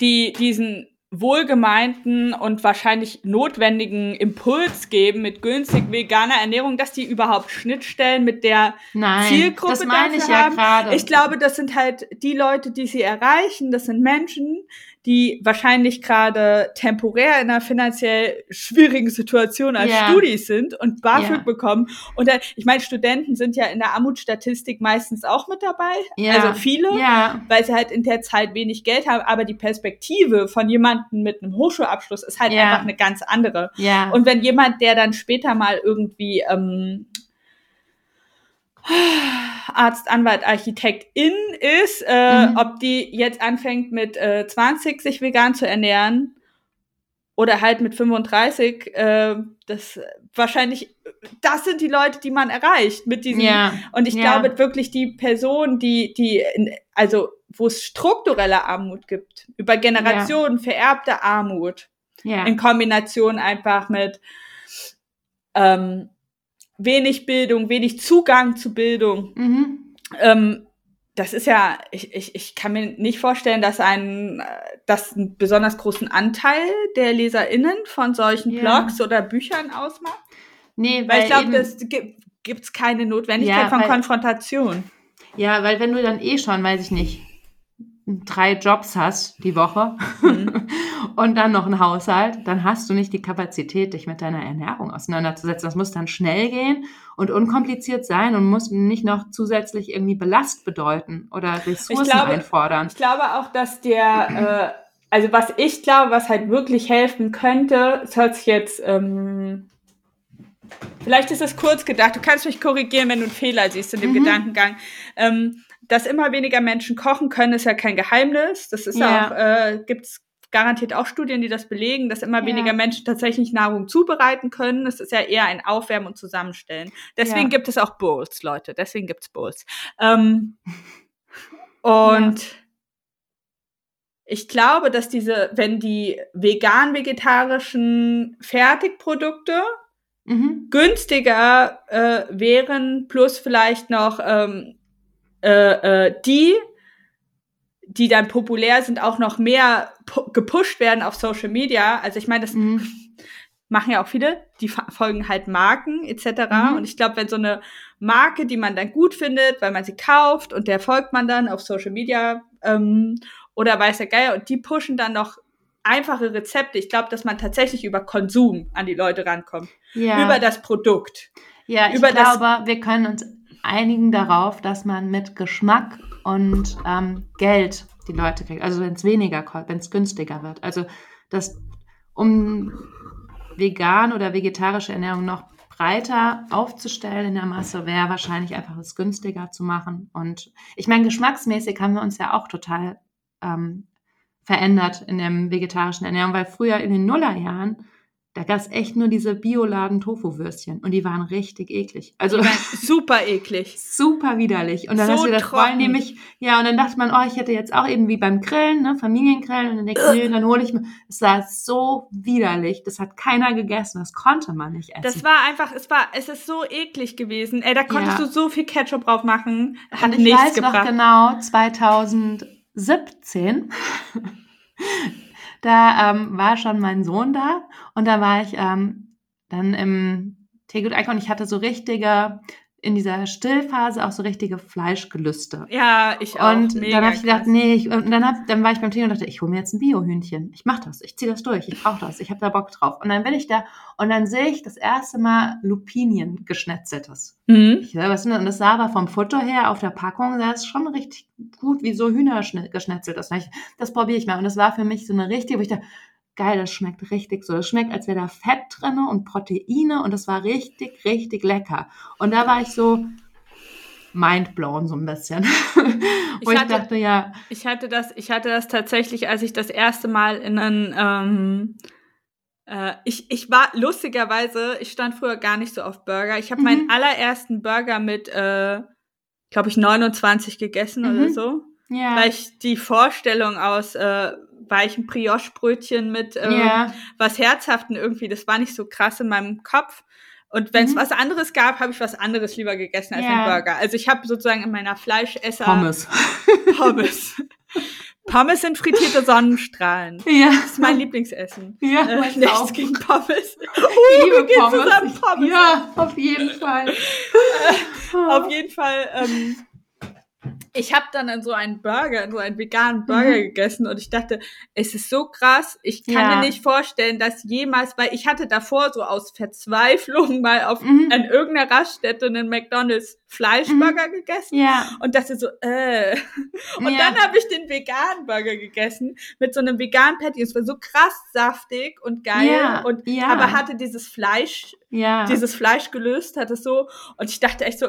die diesen wohlgemeinten und wahrscheinlich notwendigen Impuls geben mit günstig veganer Ernährung, dass die überhaupt Schnittstellen mit der Nein, Zielgruppe das meine ich dafür ja haben? gerade. Ich glaube, das sind halt die Leute, die sie erreichen. Das sind Menschen, die wahrscheinlich gerade temporär in einer finanziell schwierigen Situation als Ja. Studis sind und BAföG Ja. bekommen. Und dann, ich meine, Studenten sind ja in der Armutsstatistik meistens auch mit dabei. Ja. Also viele, weil sie halt in der Zeit wenig Geld haben. Aber die Perspektive von jemandem mit einem Hochschulabschluss ist halt einfach eine ganz andere. Und wenn jemand, der dann später mal irgendwie ähm, Arzt, Anwalt, Architekt in ist, äh, Mhm. ob die jetzt anfängt mit äh, 20 sich vegan zu ernähren oder halt mit 35, äh, das wahrscheinlich, das sind die Leute, die man erreicht mit diesen. ja. Und ich Ja. glaube wirklich, die Person, die, die, also wo es strukturelle Armut gibt, über Generationen vererbte Armut, ja. in Kombination einfach mit ähm, wenig Bildung, wenig Zugang zu Bildung. Mhm. Ähm, das ist ja, ich, ich, ich kann mir nicht vorstellen, dass ein, dass einen besonders großen Anteil der LeserInnen von solchen Ja. Blogs oder Büchern ausmacht. Nee, Weil ich glaube, das gibt gibt's keine Notwendigkeit Ja, von weil- Konfrontation. Ja, weil wenn du dann eh schon, weiß ich nicht, drei Jobs hast die Woche Mhm. [LAUGHS] und dann noch einen Haushalt, dann hast du nicht die Kapazität, dich mit deiner Ernährung auseinanderzusetzen. Das muss dann schnell gehen und unkompliziert sein und muss nicht noch zusätzlich irgendwie Belast bedeuten oder Ressourcen glaube- einfordern. Ich glaube auch, dass der, äh, also was ich glaube, was halt wirklich helfen könnte, es hört sich jetzt, ähm, vielleicht ist es kurz gedacht, du kannst mich korrigieren, wenn du einen Fehler siehst in dem Mhm. Gedankengang. Ähm, dass immer weniger Menschen kochen können, ist ja kein Geheimnis. Das ist ja, Ja. auch, äh, gibt's garantiert auch Studien, die das belegen, dass immer Ja. weniger Menschen tatsächlich Nahrung zubereiten können. Es ist ja eher ein Aufwärmen und Zusammenstellen. Deswegen Ja. gibt es auch Bowls, Leute. Deswegen gibt's Bowls. Ähm, [LAUGHS] und ich glaube, dass diese, wenn die vegan-vegetarischen Fertigprodukte Mhm. günstiger äh, wären, plus vielleicht noch ähm, äh, äh, die, die dann populär sind, auch noch mehr pu gepusht werden auf Social Media. Also ich meine, das Mhm. machen ja auch viele, die folgen halt Marken etc. Mhm. Und ich glaube, wenn so eine Marke, die man dann gut findet, weil man sie kauft und der folgt man dann auf Social Media ähm, oder weiß der Geier und die pushen dann noch einfache Rezepte. Ich glaube, dass man tatsächlich über Konsum an die Leute rankommt. Ja. Über das Produkt. Ja, ich über glaube, wir können uns einigen darauf, dass man mit Geschmack und ähm, Geld die Leute kriegt. Also wenn es weniger kostet, wenn es günstiger wird. Also das, um vegan oder vegetarische Ernährung noch breiter aufzustellen in der Masse, wäre wahrscheinlich einfach es günstiger zu machen. Und ich meine, geschmacksmäßig haben wir uns ja auch total ähm, verändert in der vegetarischen Ernährung, weil früher in den Nullerjahren da gab es echt nur diese Bioladen-Tofu-Würstchen und die waren richtig eklig. Also super eklig. [LAUGHS] super widerlich. Und dann So hast du gedacht, trocken. wollen die mich, ja, und dann dachte man, oh, ich hätte jetzt auch eben wie beim Grillen, ne, Familiengrillen, und dann denke ich, nee, dann hole ich mir, es war so widerlich, das hat keiner gegessen, das konnte man nicht essen. Das war einfach, es war, es ist so eklig gewesen. Ey, da konntest Ja. du so viel Ketchup drauf machen. Hat und ich nichts weiß gebracht. noch genau, 2017, da ähm, war schon mein Sohn da und da war ich, ähm, dann im Teegut Icon, ich hatte so richtige, in dieser Stillphase auch so richtige Fleischgelüste. Ja, ich auch. Und Mega dann habe ich gedacht, krass. nee, ich, und dann, hab, dann war ich beim Tee und dachte, ich hole mir jetzt ein Biohühnchen. Ich mach das, ich ziehe das durch, ich brauche das, ich habe da Bock drauf. Und dann bin ich da und dann sehe ich das erste Mal Lupinien geschnetzeltes. Mhm. Ich was? Und das sah aber vom Futter her auf der Packung, sah es schon richtig gut wie so Hühner schne- geschnetzelt. Das, ich, das probiere ich mal. Und das war für mich so eine richtige, wo ich dachte, geil, das schmeckt richtig so. Das schmeckt, als wäre da Fett drinne und Proteine und das war richtig, richtig lecker. Und da war ich so mindblown so ein bisschen. [LAUGHS] Wo ich, hatte- dachte, ja, Ich hatte das, ich hatte das tatsächlich, als ich das erste Mal in einen, ähm, äh, ich, ich war lustigerweise, ich stand früher gar nicht so auf Burger. Ich habe Mhm. meinen allerersten Burger mit, äh, glaube ich, 29 gegessen Mhm. oder so. ja, Weil ich die Vorstellung aus äh, weichen Brioche-Brötchen mit äh, ja, was Herzhaften irgendwie, das war nicht so krass in meinem Kopf. Und wenn es Mhm. was anderes gab, habe ich was anderes lieber gegessen als Ja. einen Burger. Also ich habe sozusagen in meiner Fleischesser Pommes. [LAUGHS] [LAUGHS] Pommes. Pommes sind frittierte Sonnenstrahlen. ja, Das ist mein Lieblingsessen. ja, Äh, nichts auch. gegen Pommes. Ich wir liebe Pommes. zusammen Ich- Pommes. Ja, auf jeden Fall. Auf jeden Fall, ähm, ich habe dann so einen Burger, so einen veganen Burger Mhm. gegessen und ich dachte, es ist so krass, ich kann Ja. mir nicht vorstellen, dass jemals, weil ich hatte davor so aus Verzweiflung [LAUGHS] mal auf Mhm. an irgendeiner Raststätte einen McDonalds Fleischburger gegessen Ja, und dachte so, äh. [LAUGHS] Und Ja. dann habe ich den veganen Burger gegessen mit so einem veganen Patty. Es war so krass saftig und geil Ja, und aber hatte dieses Fleisch, ja. dieses Fleisch gelöst, hat es so und ich dachte echt so,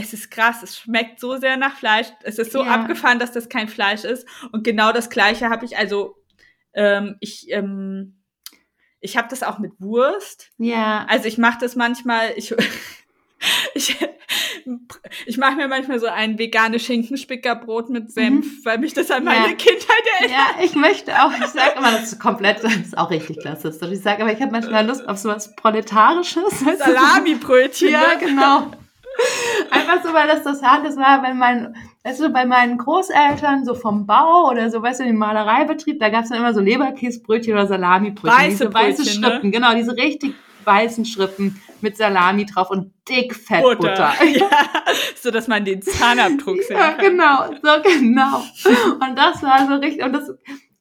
es ist krass, es schmeckt so sehr nach Fleisch. Es ist so Ja. abgefahren, dass das kein Fleisch ist und genau das gleiche habe ich also ähm, ich ähm, ich habe das auch mit Wurst. ja. Also ich mache das manchmal, ich, [LAUGHS] ich, ich mache mir manchmal so ein veganes Schinkenspickerbrot mit Senf, weil mich das an meine Mhm. Ja. Kindheit erinnert. Ja, ich möchte auch, ich sage immer, das ist komplett, das ist auch richtig klassisch. Ich sage aber, ich habe manchmal Lust auf sowas Proletarisches. weißt du, so- Salami-Brötchen. Ja, ne? genau. Einfach so, weil das das hart das war, bei meinen, weißt du, bei meinen Großeltern, so vom Bau oder so, weißt du, im Malereibetrieb, da gab's dann immer so Leberkäsebrötchen oder Salamibrötchen. Weiße diese weiße Brötchen, ne? Schrippen, genau, diese richtig weißen Schrippen mit Salami drauf und dick Fettbutter. Butter. [LAUGHS] [LAUGHS] Ja, so dass man den Zahnabdruck sehen Ja, genau, so genau. Und das war so richtig, und das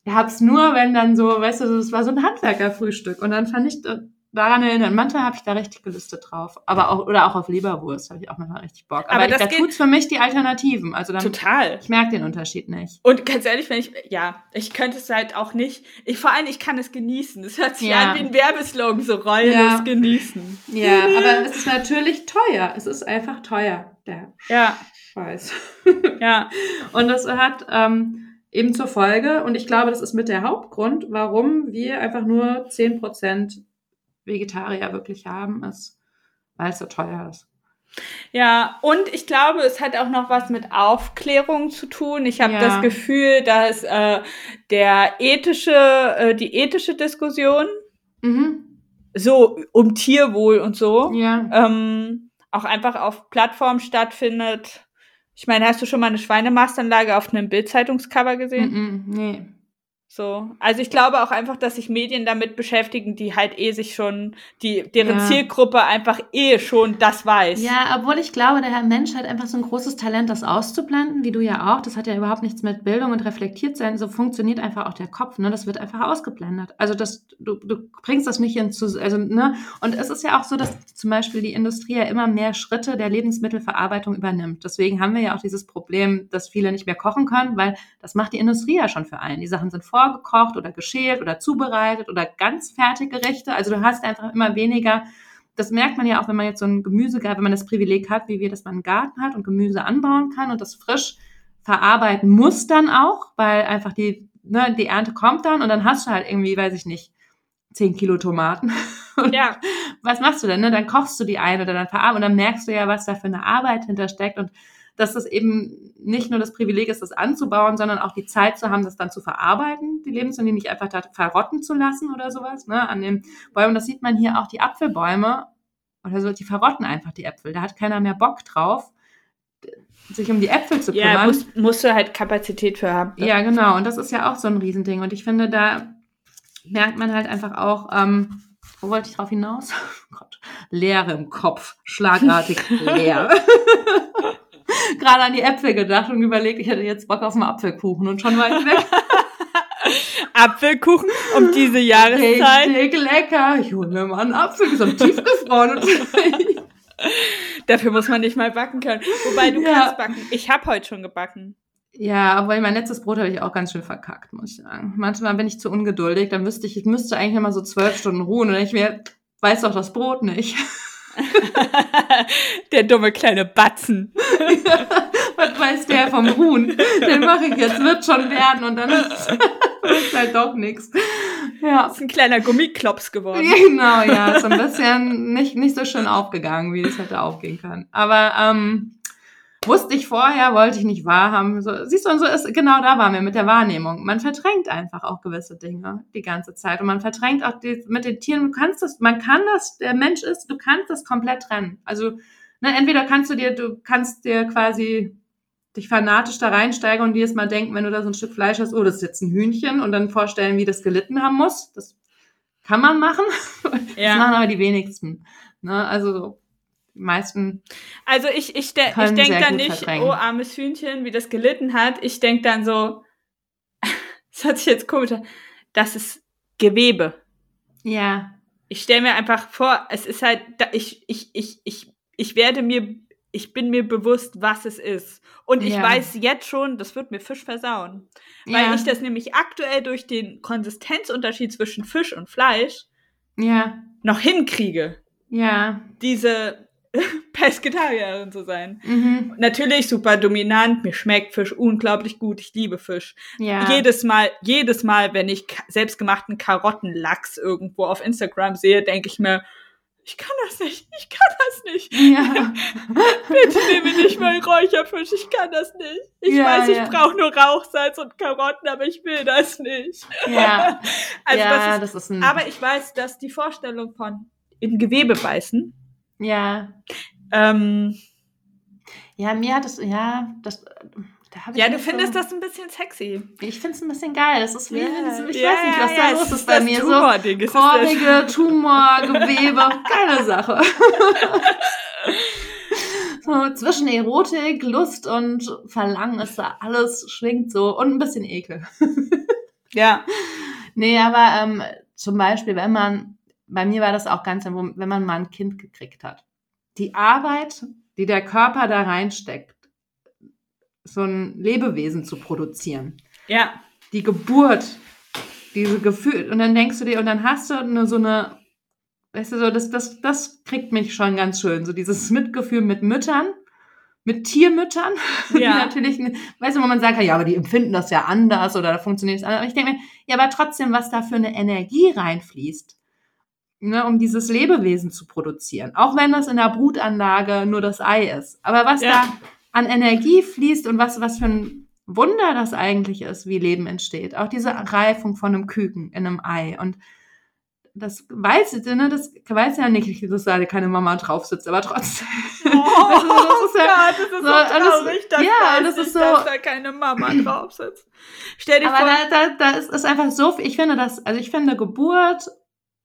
ich hab's nur, wenn dann so, weißt du, das war so ein Handwerkerfrühstück. Und dann fand ich äh, daran erinnern, manchmal habe ich da richtig Gelüste drauf. Aber auch, oder auch auf Leberwurst habe ich auch manchmal richtig Bock. Aber, Aber ich, das da geht- tut's für mich die Alternativen. Also dann, Total. ich merke den Unterschied nicht. Und ganz ehrlich, wenn ich, ja, ich könnte es halt auch nicht, ich, vor allem, ich kann es genießen. Es hört sich Ja. an wie ein Werbeslogan, so rollendes Ja. genießen. Ja, aber es ist natürlich teuer. Es ist einfach teuer, der Ja, Scheiß. [LAUGHS] ja. Und das hat ähm, eben zur Folge, und ich glaube, das ist mit der Hauptgrund, warum wir einfach nur 10% Vegetarier wirklich haben, ist, weil es so teuer ist. Ja, und ich glaube, es hat auch noch was mit Aufklärung zu tun. Ich habe Ja. das Gefühl, dass äh, der ethische, äh, die ethische Diskussion Mhm. so um Tierwohl und so Ja. ähm, auch einfach auf Plattformen stattfindet. Ich meine, hast du schon mal eine Schweinemastanlage auf einem Bildzeitungscover gesehen? Mhm. Nee. So, also ich glaube auch einfach, dass sich Medien damit beschäftigen, die halt eh sich schon, die deren Ja. Zielgruppe einfach eh schon das weiß. Ja, obwohl ich glaube, der Mensch hat einfach so ein großes Talent, das auszublenden, wie du ja auch. Das hat ja überhaupt nichts mit Bildung und reflektiert sein. So funktioniert einfach auch der Kopf, ne? Das wird einfach ausgeblendet. Also das, du, du bringst das nicht ins, also, ne? Und es ist ja auch so, dass zum Beispiel die Industrie ja immer mehr Schritte der Lebensmittelverarbeitung übernimmt. Deswegen haben wir ja auch dieses Problem, dass viele nicht mehr kochen können, weil das macht die Industrie ja schon für einen. Die Sachen sind vorgekocht oder geschält oder zubereitet oder ganz Fertiggerichte. Also du hast einfach immer weniger das merkt man ja auch, wenn man jetzt so ein Gemüsegarten, wenn man das Privileg hat, wie wir, dass man einen Garten hat und Gemüse anbauen kann und das frisch verarbeiten muss dann auch, weil einfach die, ne, die Ernte kommt dann und dann hast du halt irgendwie, weiß ich nicht, 10 Kilo Tomaten. [LAUGHS] Und Ja. was machst du denn? Ne? Dann kochst du die ein oder dann verarbeitest und dann merkst du ja, was da für eine Arbeit hintersteckt und dass das eben nicht nur das Privileg ist, das anzubauen, sondern auch die Zeit zu haben, das dann zu verarbeiten, die Lebensmittel nicht einfach da verrotten zu lassen oder sowas, ne, an den Bäumen. Das sieht man hier auch, die Apfelbäume oder so, die verrotten einfach die Äpfel. Da hat keiner mehr Bock drauf, sich um die Äpfel zu kümmern. Ja, musst, musst du halt Kapazität für haben. Ja, genau. Und das ist ja auch so ein Riesending. Und ich finde, da merkt man halt einfach auch, ähm, wo wollte ich drauf hinaus? [LAUGHS] Oh Gott, Leere im Kopf, schlagartig leer. [LAUGHS] [LAUGHS] Gerade an die Äpfel gedacht und überlegt, ich hätte jetzt Bock auf einen Apfelkuchen und schon war ich weg. [LAUGHS] Apfelkuchen um diese Jahreszeit. Richtig lecker. Ich hole mir mal einen Apfel, so tiefgefroren. [LAUGHS] Dafür muss man nicht mal backen können. Wobei du Ja. kannst backen. Ich habe heute schon gebacken. Ja, aber mein letztes Brot habe ich auch ganz schön verkackt, muss ich sagen. Manchmal bin ich zu ungeduldig, dann wüsste ich, ich müsste eigentlich immer so zwölf Stunden ruhen und ich mir, weiß doch das Brot nicht. [LAUGHS] Der dumme kleine Batzen. [LAUGHS] Was weiß der vom Ruhen? Den mache ich jetzt, wird schon werden und dann ist halt doch nichts. Ja. ist ein kleiner Gummiklops geworden. [LAUGHS] Genau, ja, ist so ein bisschen nicht, nicht so schön aufgegangen, wie es hätte aufgehen können. Aber ähm, wusste ich vorher, wollte ich nicht wahrhaben. So, siehst du, und so ist, genau da waren wir mit der Wahrnehmung. Man verdrängt einfach auch gewisse Dinge die ganze Zeit. Und man verdrängt auch die, mit den Tieren, du kannst das, man kann das, der Mensch ist, du kannst das komplett trennen. Also, ne, entweder kannst du dir, du kannst dir quasi dich fanatisch da reinsteigen und dir jetzt mal denken, wenn du da so ein Stück Fleisch hast, oh, das ist jetzt ein Hühnchen und dann vorstellen, wie das gelitten haben muss. Das kann man machen. [LAUGHS] Das machen Ja. aber die wenigsten. Ne? Also so, die meisten. Also ich, ich, de ich denke dann nicht, verdrängen. oh, armes Hühnchen, wie das gelitten hat. Ich denke dann so, [LAUGHS] das hört sich jetzt komisch an, das ist Gewebe. Ja. Ich stelle mir einfach vor, es ist halt, ich, ich, ich, ich, ich werde mir, ich bin mir bewusst, was es ist. Und ich Ja. weiß jetzt schon, das wird mir Fisch versauen. Weil ja. ich das nämlich aktuell durch den Konsistenzunterschied zwischen Fisch und Fleisch ja. noch hinkriege, Ja. diese [LAUGHS] Pesketarierin zu sein. Mhm. Natürlich super dominant, mir schmeckt Fisch unglaublich gut, ich liebe Fisch. Ja. Jedes Mal, jedes Mal, wenn ich selbstgemachten Karottenlachs irgendwo auf Instagram sehe, denke ich mir, ich kann das nicht, ich kann das nicht. ja. [LAUGHS] Bitte nehme nicht mal Räucherfisch, ich kann das nicht. Ich Ja, weiß, ich ja. brauche nur Rauchsalz und Karotten, aber ich will das nicht. ja. [LAUGHS] Also das ist, das ist ein. aber ich weiß, dass die Vorstellung von in Gewebe beißen, ja. ähm, Ja, mir hat es, ja, das. Da ich ja, du nicht so- findest das ein bisschen sexy. Ich finde es ein bisschen geil. Das ist wie, Ja, ich ja, weiß nicht, was ja, da los ist ist bei mir. So Tumording, es ist das- korrige [LAUGHS] Tumor, Gewebe, geile Sache. [LAUGHS] so, zwischen Erotik, Lust und Verlangen ist da alles schwingt so und ein bisschen Ekel. Ja. Nee, aber ähm, zum Beispiel, wenn man, bei mir war das auch ganz, wenn man mal ein Kind gekriegt hat. Die Arbeit, die der Körper da reinsteckt, so ein Lebewesen zu produzieren. Ja. Die Geburt, diese Gefühl, und dann denkst du dir, und dann hast du eine, so eine, weißt du, so, das, das, das kriegt mich schon ganz schön, so dieses Mitgefühl mit Müttern, mit Tiermüttern, [LAUGHS] die Ja. natürlich, weißt du, wo man sagen kann, ja, aber die empfinden das ja anders oder da funktioniert es anders. Aber ich denke mir, ja, aber trotzdem, was da für eine Energie reinfließt, ne, um dieses Lebewesen zu produzieren. Auch wenn das in der Brutanlage nur das Ei ist. Aber was Ja. da an Energie fließt und was, was für ein Wunder das eigentlich ist, wie Leben entsteht. Auch diese Reifung von einem Küken in einem Ei. Und das weiß, ne, das weiß ja nicht, dass da keine Mama drauf sitzt, aber trotzdem. Oh, [LAUGHS] Also, das ist ja- Gott, das ist so, so, das- traurig, dass, ja, das ist so- dass da keine Mama drauf sitzt. Stell dir Aber vor, da, da, da ist, ist einfach so ich finde das, also ich finde Geburt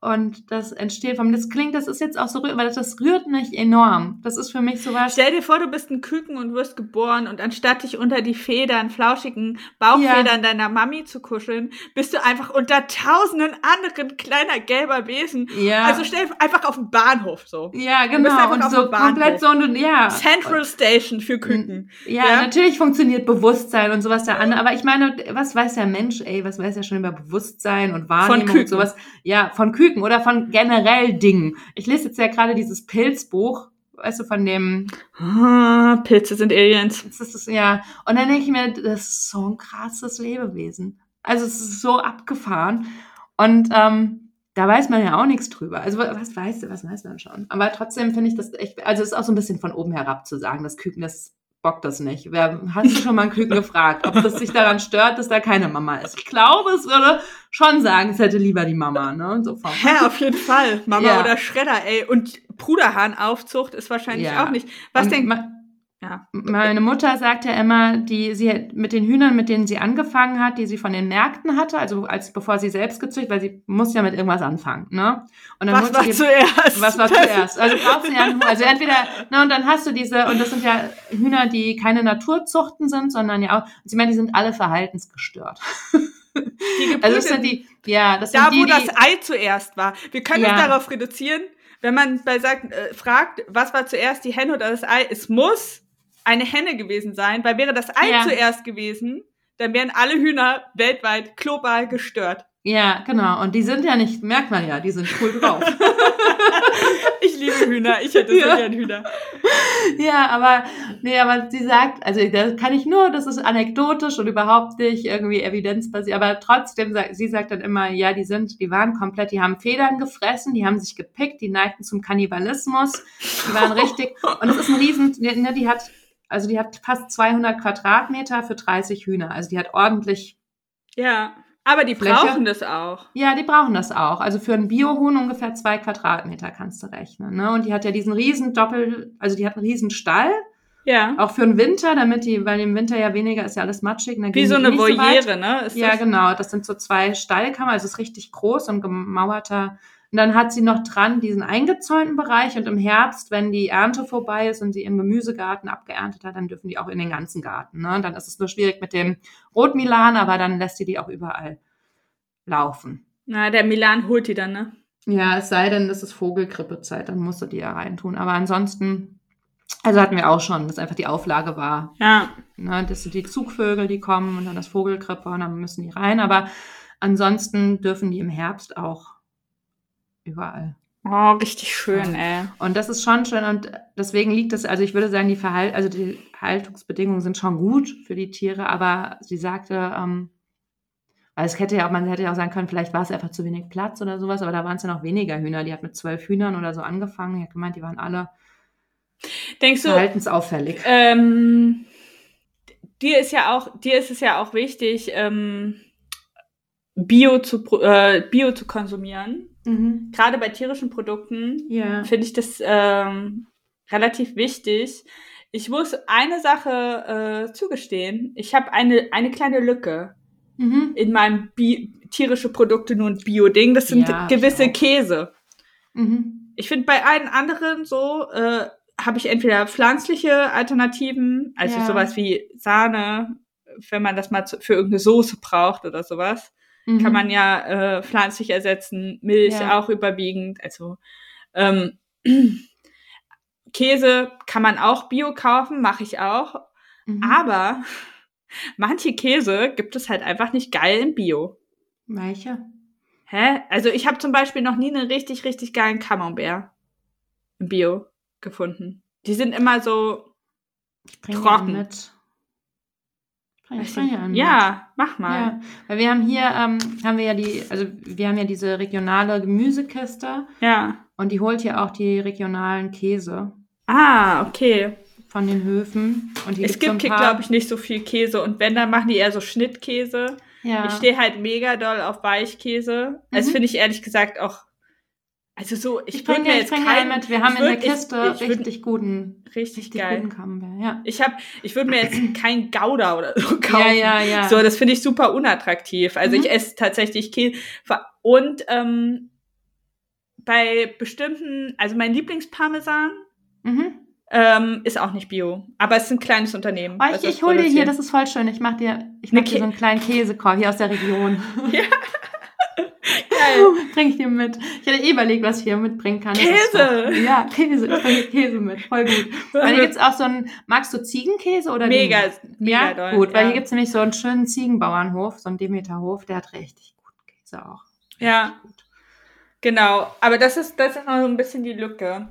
und das Entstehen vom, das klingt, das ist jetzt auch so, aber das, das rührt mich enorm. Das ist für mich sowas. stell dir vor, du bist ein Küken und wirst geboren und anstatt dich unter die Federn, flauschigen Bauchfedern deiner Mami zu kuscheln, bist du einfach unter tausenden anderen kleiner gelber Wesen. Ja. Also stell einfach auf dem Bahnhof so. ja, bist genau. einfach Und auf so dem Bahnhof. komplett so, und, ja. Central Station für Küken. Ja, Ja. natürlich funktioniert Bewusstsein und sowas da andere, aber ich meine, was weiß der Mensch, ey, was weiß er schon über Bewusstsein und Wahrnehmung Küken. und sowas? Ja, von Küken oder von generell Dingen. Ich lese jetzt ja gerade dieses Pilzbuch, weißt du, von dem, Ah, Pilze sind Aliens. das ist, ja, und dann denke ich mir, das ist so ein krasses Lebewesen. Also es ist so abgefahren und ähm, da weiß man ja auch nichts drüber. Also was weiß, was weiß man schon. Aber trotzdem finde ich das echt, also es ist auch so ein bisschen von oben herab zu sagen, das Küken, das bockt das nicht. Wer, hast du schon mal einen Küken [LAUGHS] gefragt, ob das sich daran stört, dass da keine Mama ist? Ich glaube, es würde schon sagen, es hätte lieber die Mama, ne? Und so vom, Ja, auf jeden Fall. Mama Ja. oder Schredder, ey. Und Bruderhahnaufzucht ist wahrscheinlich Ja. auch nicht. Was denkt ma- ja. Meine Mutter sagt ja immer, die sie mit den Hühnern, mit denen sie angefangen hat, die sie von den Märkten hatte, also als bevor sie selbst gezüchtet, weil sie muss ja mit irgendwas anfangen, ne? Und dann was war die, zuerst? Was war zuerst? Also brauchst du ja also entweder, ne, und dann hast du diese, und das sind ja Hühner, die keine Naturzuchten sind, sondern ja auch, sie meinen, die sind alle verhaltensgestört. Die [LAUGHS] also das sind die, ja, das da, sind die, wo das Ei zuerst war. Wir können ja. es darauf reduzieren, wenn man bei sagt, äh, fragt, was war zuerst die Henne oder das Ei? Es muss eine Henne gewesen sein, weil wäre das Ei ja. zuerst gewesen, dann wären alle Hühner weltweit global gestört. Ja, genau. Und die sind ja nicht, merkt man ja, die sind cool drauf. [LAUGHS] ich liebe Hühner, ich hätte so ja. gern Hühner. Ja, aber, nee, aber sie sagt, also da kann ich nur, das ist anekdotisch und überhaupt nicht irgendwie evidenzbasiert, aber trotzdem, sie sagt dann immer, ja, die sind, die waren komplett, die haben Federn gefressen, die haben sich gepickt, die neigten zum Kannibalismus, die waren richtig, und es ist ein riesen, ne, die hat also die hat fast 200 Quadratmeter für 30 Hühner. Also die hat ordentlich. Ja, aber die Fläche. brauchen das auch. Ja, die brauchen das auch. Also für ein Biohuhn ungefähr zwei Quadratmeter kannst du rechnen. Ne? Und die hat ja diesen riesen Doppel, also die hat einen riesen Stall. Ja. Auch für den Winter, damit die, weil im Winter ja weniger ist ja alles matschig. Wie so eine Voliere, so ne? Ist ja, das? genau. Das sind so zwei Stallkammer, also es ist richtig groß und gemauerter und dann hat sie noch dran diesen eingezäunten Bereich und im Herbst, wenn die Ernte vorbei ist und sie ihren Gemüsegarten abgeerntet hat, dann dürfen die auch in den ganzen Garten. Ne? Dann ist es nur schwierig mit dem Rotmilan, aber dann lässt sie die auch überall laufen. Na, der Milan holt die dann, ne? Ja, es sei denn, das ist Vogelgrippezeit, dann musst du die ja reintun. Aber ansonsten, also hatten wir auch schon, dass einfach die Auflage war. Ja. Ne, das sind die Zugvögel, die kommen und dann das Vogelgrippe und dann müssen die rein. Aber ansonsten dürfen die im Herbst auch überall. Oh, richtig schön, ey. Und das ist schon schön und deswegen liegt es, also ich würde sagen, die Verhalt, also die Haltungsbedingungen sind schon gut für die Tiere, aber sie sagte, ähm, weil es hätte ja auch, man hätte ja auch sagen können, vielleicht war es einfach zu wenig Platz oder sowas, aber da waren es ja noch weniger Hühner. Die hat mit zwölf Hühnern oder so angefangen. Die hat gemeint, die waren alle Denkst du, verhaltensauffällig. Ähm, dir ist ja auch, dir ist es ja auch wichtig, ähm, Bio zu, äh, Bio zu konsumieren. Mhm. Gerade bei tierischen Produkten ja. finde ich das ähm, relativ wichtig. Ich muss eine Sache äh, zugestehen. Ich habe eine, eine kleine Lücke mhm. in meinem Bi tierische Produkte nun Bio-Ding. Das sind ja, gewisse Käse. Mhm. Ich finde bei allen anderen so äh, habe ich entweder pflanzliche Alternativen, also ja. sowas wie Sahne, wenn man das mal zu, für irgendeine Soße braucht oder sowas mhm. kann man ja äh, pflanzlich ersetzen, Milch ja. auch überwiegend. Also ähm, [CLEARS THROAT] Käse kann man auch bio kaufen, mache ich auch. Mhm. Aber [LAUGHS] manche Käse gibt es halt einfach nicht geil im Bio. Welche? Hä? Also ich habe zum Beispiel noch nie einen richtig, richtig geilen Camembert im Bio gefunden. Die sind immer so trocken. Mit. Ich kann ja, ja, mach mal. Ja, weil wir haben hier, ähm, haben wir ja die, also wir haben ja diese regionale Gemüsekiste. Ja. Und die holt hier auch die regionalen Käse. Ah, okay. Von den Höfen. Und hier es gibt so hier, glaube ich, nicht so viel Käse. Und wenn, dann machen die eher so Schnittkäse. Ja. Ich stehe halt mega doll auf Weichkäse. Mhm. Das finde ich ehrlich gesagt auch also so, ich, ich bringe jetzt keinen mit. Wir haben würd, in der Kiste ich, ich richtig würd, guten, richtig, richtig geil. guten Camembert. Ja. Ich habe, ich würde mir jetzt [CLEARS THROAT] kein Gouda oder so kaufen. Ja, ja, ja. So, das finde ich super unattraktiv. Also mhm. ich esse tatsächlich Käse und ähm, bei bestimmten, also mein Lieblingsparmesan mhm. ähm, ist auch nicht Bio, aber es ist ein kleines Unternehmen. Oh, ich ich hole dir hier, das ist voll schön. Ich mache dir, ich mach dir so einen kleinen Käsekorb hier aus der Region. [LAUGHS] ja. Geil. [LAUGHS] Bring ich dir mit. Ich hätte eh überlegt, was ich hier mitbringen kann. Käse! Ja, Käse. Ich bringe Käse mit. Voll gut. Weil hier [LAUGHS] gibt's auch so einen, magst du Ziegenkäse oder Mega, mega ja, doll, gut. Weil hier gibt's nämlich so einen schönen Ziegenbauernhof, so einen Demeterhof, der hat richtig guten Käse auch. Ja. Genau. Aber das ist, das ist noch so ein bisschen die Lücke.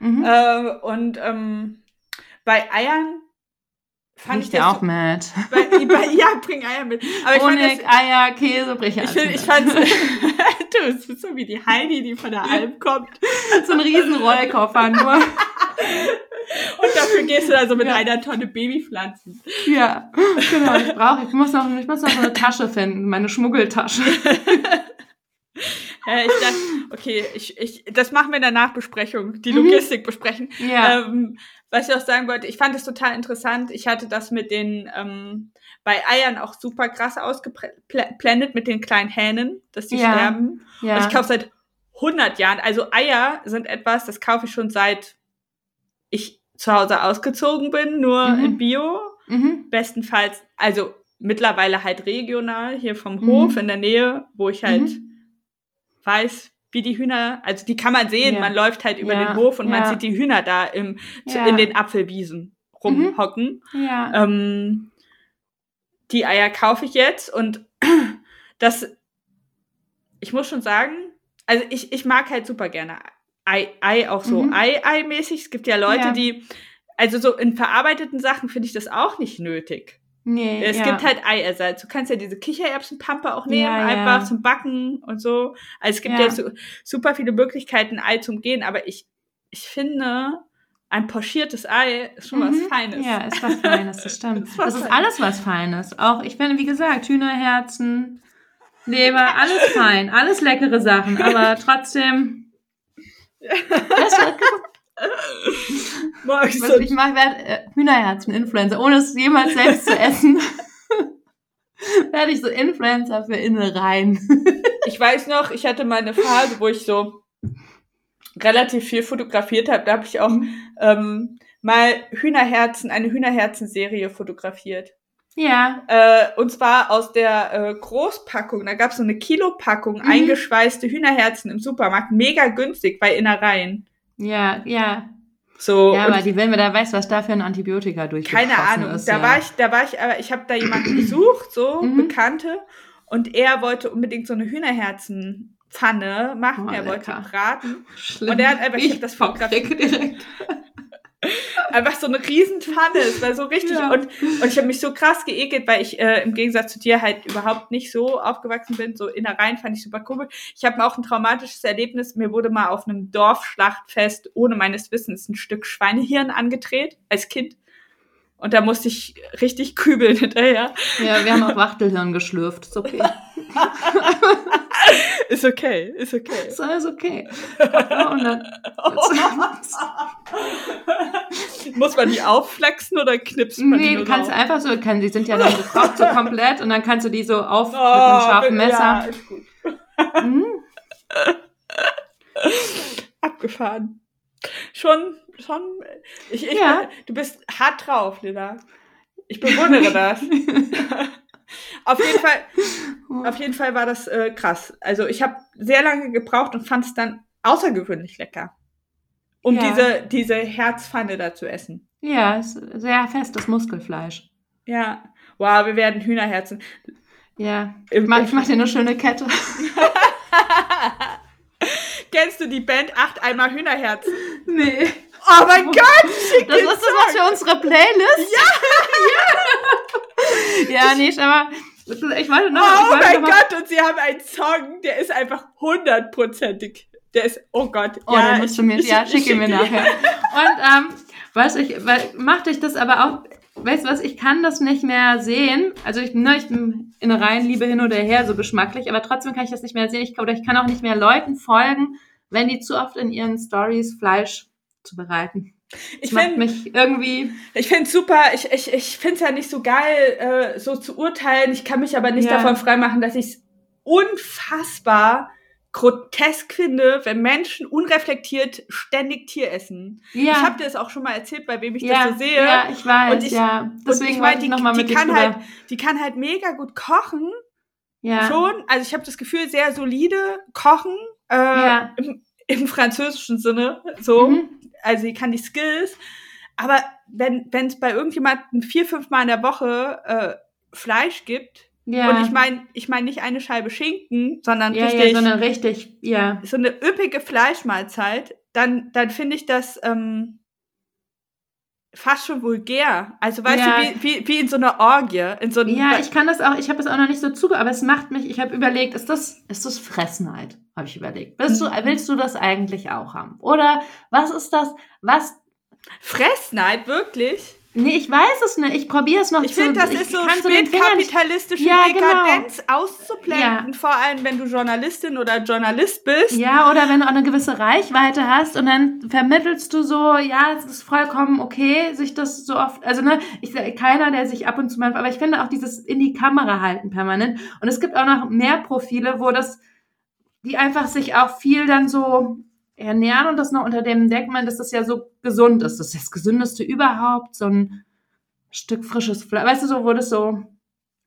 Mhm. Äh, und ähm, bei Eiern Fand ich dir auch mit. Bei, bei, ja, bring Eier mit. Aber ich Honig, fand das, Eier, Käse, brich ich find, Ich fand's, [LAUGHS] du bist so wie die Heidi, die von der Alp kommt. [LAUGHS] so ein riesen Rollkoffer nur. Und dafür gehst du also mit ja. einer Tonne Babypflanzen. Ja, genau. Ich brauche, ich muss noch, ich muss noch so eine Tasche finden, meine Schmuggeltasche. [LAUGHS] äh, ich dachte, okay, ich, ich, das machen wir in der Nachbesprechung, die Logistik besprechen. Ja. Ähm, was ich auch sagen wollte, ich fand es total interessant. Ich hatte das mit den ähm, bei Eiern auch super krass ausgeblendet mit den kleinen Hähnen, dass die Ja. sterben. ja. Und ich kaufe seit 100 Jahren. Also Eier sind etwas, das kaufe ich schon seit ich zu Hause ausgezogen bin, nur Mhm. in Bio. mhm. Bestenfalls, also mittlerweile halt regional hier vom Mhm. Hof in der Nähe, wo ich halt Mhm. Weiß, wie die Hühner, also die kann man sehen, Ja. man läuft halt über Ja, den Hof und man ja. sieht die Hühner da im, in den Apfelwiesen rumhocken. Ja. Ähm, die Eier kaufe ich jetzt und [CLEARS THROAT] das, ich muss schon sagen, also ich, ich mag halt super gerne Ei, Ei auch so Mhm. Ei-Ei-mäßig. Es gibt ja Leute, die, also so in verarbeiteten Sachen finde ich das auch nicht nötig. Nee, Es ja. gibt halt Eiersatz. Du kannst ja diese Kichererbsenpampe auch nehmen, Ja, ja. einfach zum Backen und so. Also es gibt Ja. ja, so, super viele Möglichkeiten, Ei zum Gehen, aber ich, ich finde, ein pochiertes Ei ist schon was Mhm. Feines. Ja, ist was Feines, das [LAUGHS] stimmt. Das ist was Das ist Feines. alles was Feines. Auch, ich finde, wie gesagt, Hühnerherzen, Leber, [LAUGHS] alles fein, alles leckere Sachen, aber trotzdem. [LAUGHS] Das war, [LAUGHS] Mag ich was so- ich mache, werde äh, Hühnerherzen-Influencer, ohne es jemals selbst zu essen. [LAUGHS] werde ich so Influencer für Innereien. [LAUGHS] Ich weiß noch, ich hatte mal eine Phase, wo ich so relativ viel fotografiert habe. Da habe ich auch ähm, mal Hühnerherzen, eine Hühnerherzen-Serie fotografiert. ja. Äh, und zwar aus der äh, Großpackung. Da gab es so eine Kilopackung Mhm. eingeschweißte Hühnerherzen im Supermarkt. Mega günstig bei Innereien. Ja, ja. So, Ja, aber die will mir da weiß, was da für ein Antibiotika durchgeflossen keine Ahnung. ist. da ja. war ich, da war ich, aber ich habe da jemanden besucht, so Mhm. Bekannte, und er wollte unbedingt so eine Hühnerherzenpfanne machen. Oh, er wollte lecker. braten. Schlimm. Und er hat einfach- ich ich hab das das direkt. [LAUGHS] Einfach so eine Riesenpfanne. Es war so richtig. Ja. Und, und ich habe mich so krass geekelt, weil ich äh, im Gegensatz zu dir halt überhaupt nicht so aufgewachsen bin. So Innereien fand ich super komisch. Ich habe auch ein traumatisches Erlebnis. Mir wurde mal auf einem Dorfschlachtfest ohne meines Wissens ein Stück Schweinehirn angedreht als Kind. Und da musste ich richtig kübeln hinterher. Ja, wir haben auch Wachtelhirn geschlürft. Ist okay. [LAUGHS] Ist okay, ist okay. Ist alles okay. Dann, [LAUGHS] Muss man die aufflexen oder knipst man die nee, du kannst drauf? einfach so, kann, die sind ja dann gekocht so komplett und dann kannst du die so auf [LAUGHS] mit Oh, einem scharfen Ja, Messer. ist gut. Mhm. Abgefahren. Schon, schon. Ich, ich, Ja. Du bist hart drauf, Lila. Ich bewundere das. [LAUGHS] auf jeden Fall, auf jeden Fall war das äh, krass. Also ich habe sehr lange gebraucht und fand es dann außergewöhnlich lecker, um Ja. diese diese Herzpfanne da zu essen. Ja, ist sehr festes Muskelfleisch. Ja. Wow, wir werden Hühnerherzen. Ja. Ich mach, ich mach dir eine schöne Kette. [LAUGHS] Kennst du die Band Acht Eimer Hühnerherzen? Nee. Oh mein Gott! Das den ist das was für unsere Playlist? Ja! [LAUGHS] ja, nee, aber ich wollte noch. ich Oh wollte mein noch Gott, und sie haben einen Song, der ist einfach hundertprozentig. Der ist, oh Gott. Oh, ja, musst du mir, ja, schick ihn mir nachher. Und, ähm, was ich, macht euch das aber auch, weißt du was, ich kann das nicht mehr sehen. Also ich, ne, ich bin in rein Liebe hin oder her, so geschmacklich, aber trotzdem kann ich das nicht mehr sehen. Ich, oder ich kann auch nicht mehr Leuten folgen, wenn die zu oft in ihren Stories Fleisch zubereiten. Das Ich finde mich irgendwie, ich find's super. Ich, ich, ich finde es ja nicht so geil, äh, so zu urteilen. Ich kann mich aber nicht Ja. davon freimachen, dass ich es unfassbar grotesk finde, wenn Menschen unreflektiert ständig Tier essen. ja. Ich habe dir das auch schon mal erzählt, bei wem ich ja, das so sehe. ja, ich weiß, Und ich- ja. Deswegen ich ich mein, wollte die- ich nochmal die mit dir kann drüber. halt- Die kann halt mega gut kochen. ja. Schon. Also ich habe das Gefühl, sehr solide kochen. Äh, Ja. im, Im französischen Sinne. So. Mhm. Also sie kann die Skills. Aber wenn es bei irgendjemandem vier, fünf Mal in der Woche äh, Fleisch gibt, Ja. und ich meine ich mein nicht eine Scheibe Schinken, sondern ja, richtig ja, sondern richtig, ja. so eine üppige Fleischmahlzeit, dann, dann finde ich das ähm, fast schon vulgär. Also weißt Ja. du, wie, wie, wie in so einer Orgie. In so einem, Ja, ich kann das auch, ich habe es auch noch nicht so zuge, aber es macht mich, ich habe überlegt, ist das, ist das Fressenheit? Habe ich überlegt. Willst du, Mhm. willst du das eigentlich auch haben? Oder was ist das, was, Fressneid, wirklich? Nee, ich weiß es nicht. Ich probiere es noch Ich zu. finde, das ist so kann den Finger nicht- spätkapitalistische Ja, genau. Dekadenz auszublenden, vor allem wenn du Journalistin oder Journalist bist. Ja, oder wenn du auch eine gewisse Reichweite hast und dann vermittelst du so, ja, es ist vollkommen okay, sich das so oft, also ne, ich sag, keiner, der sich ab und zu mal, aber ich finde auch dieses in die Kamera halten permanent. Und es gibt auch noch mehr Profile, wo das, die einfach sich auch viel dann so ernähren und das noch unter dem Deckmann, dass das ja so gesund ist. Das ist das Gesündeste überhaupt, so ein Stück frisches Fleisch. Weißt du, so wo das so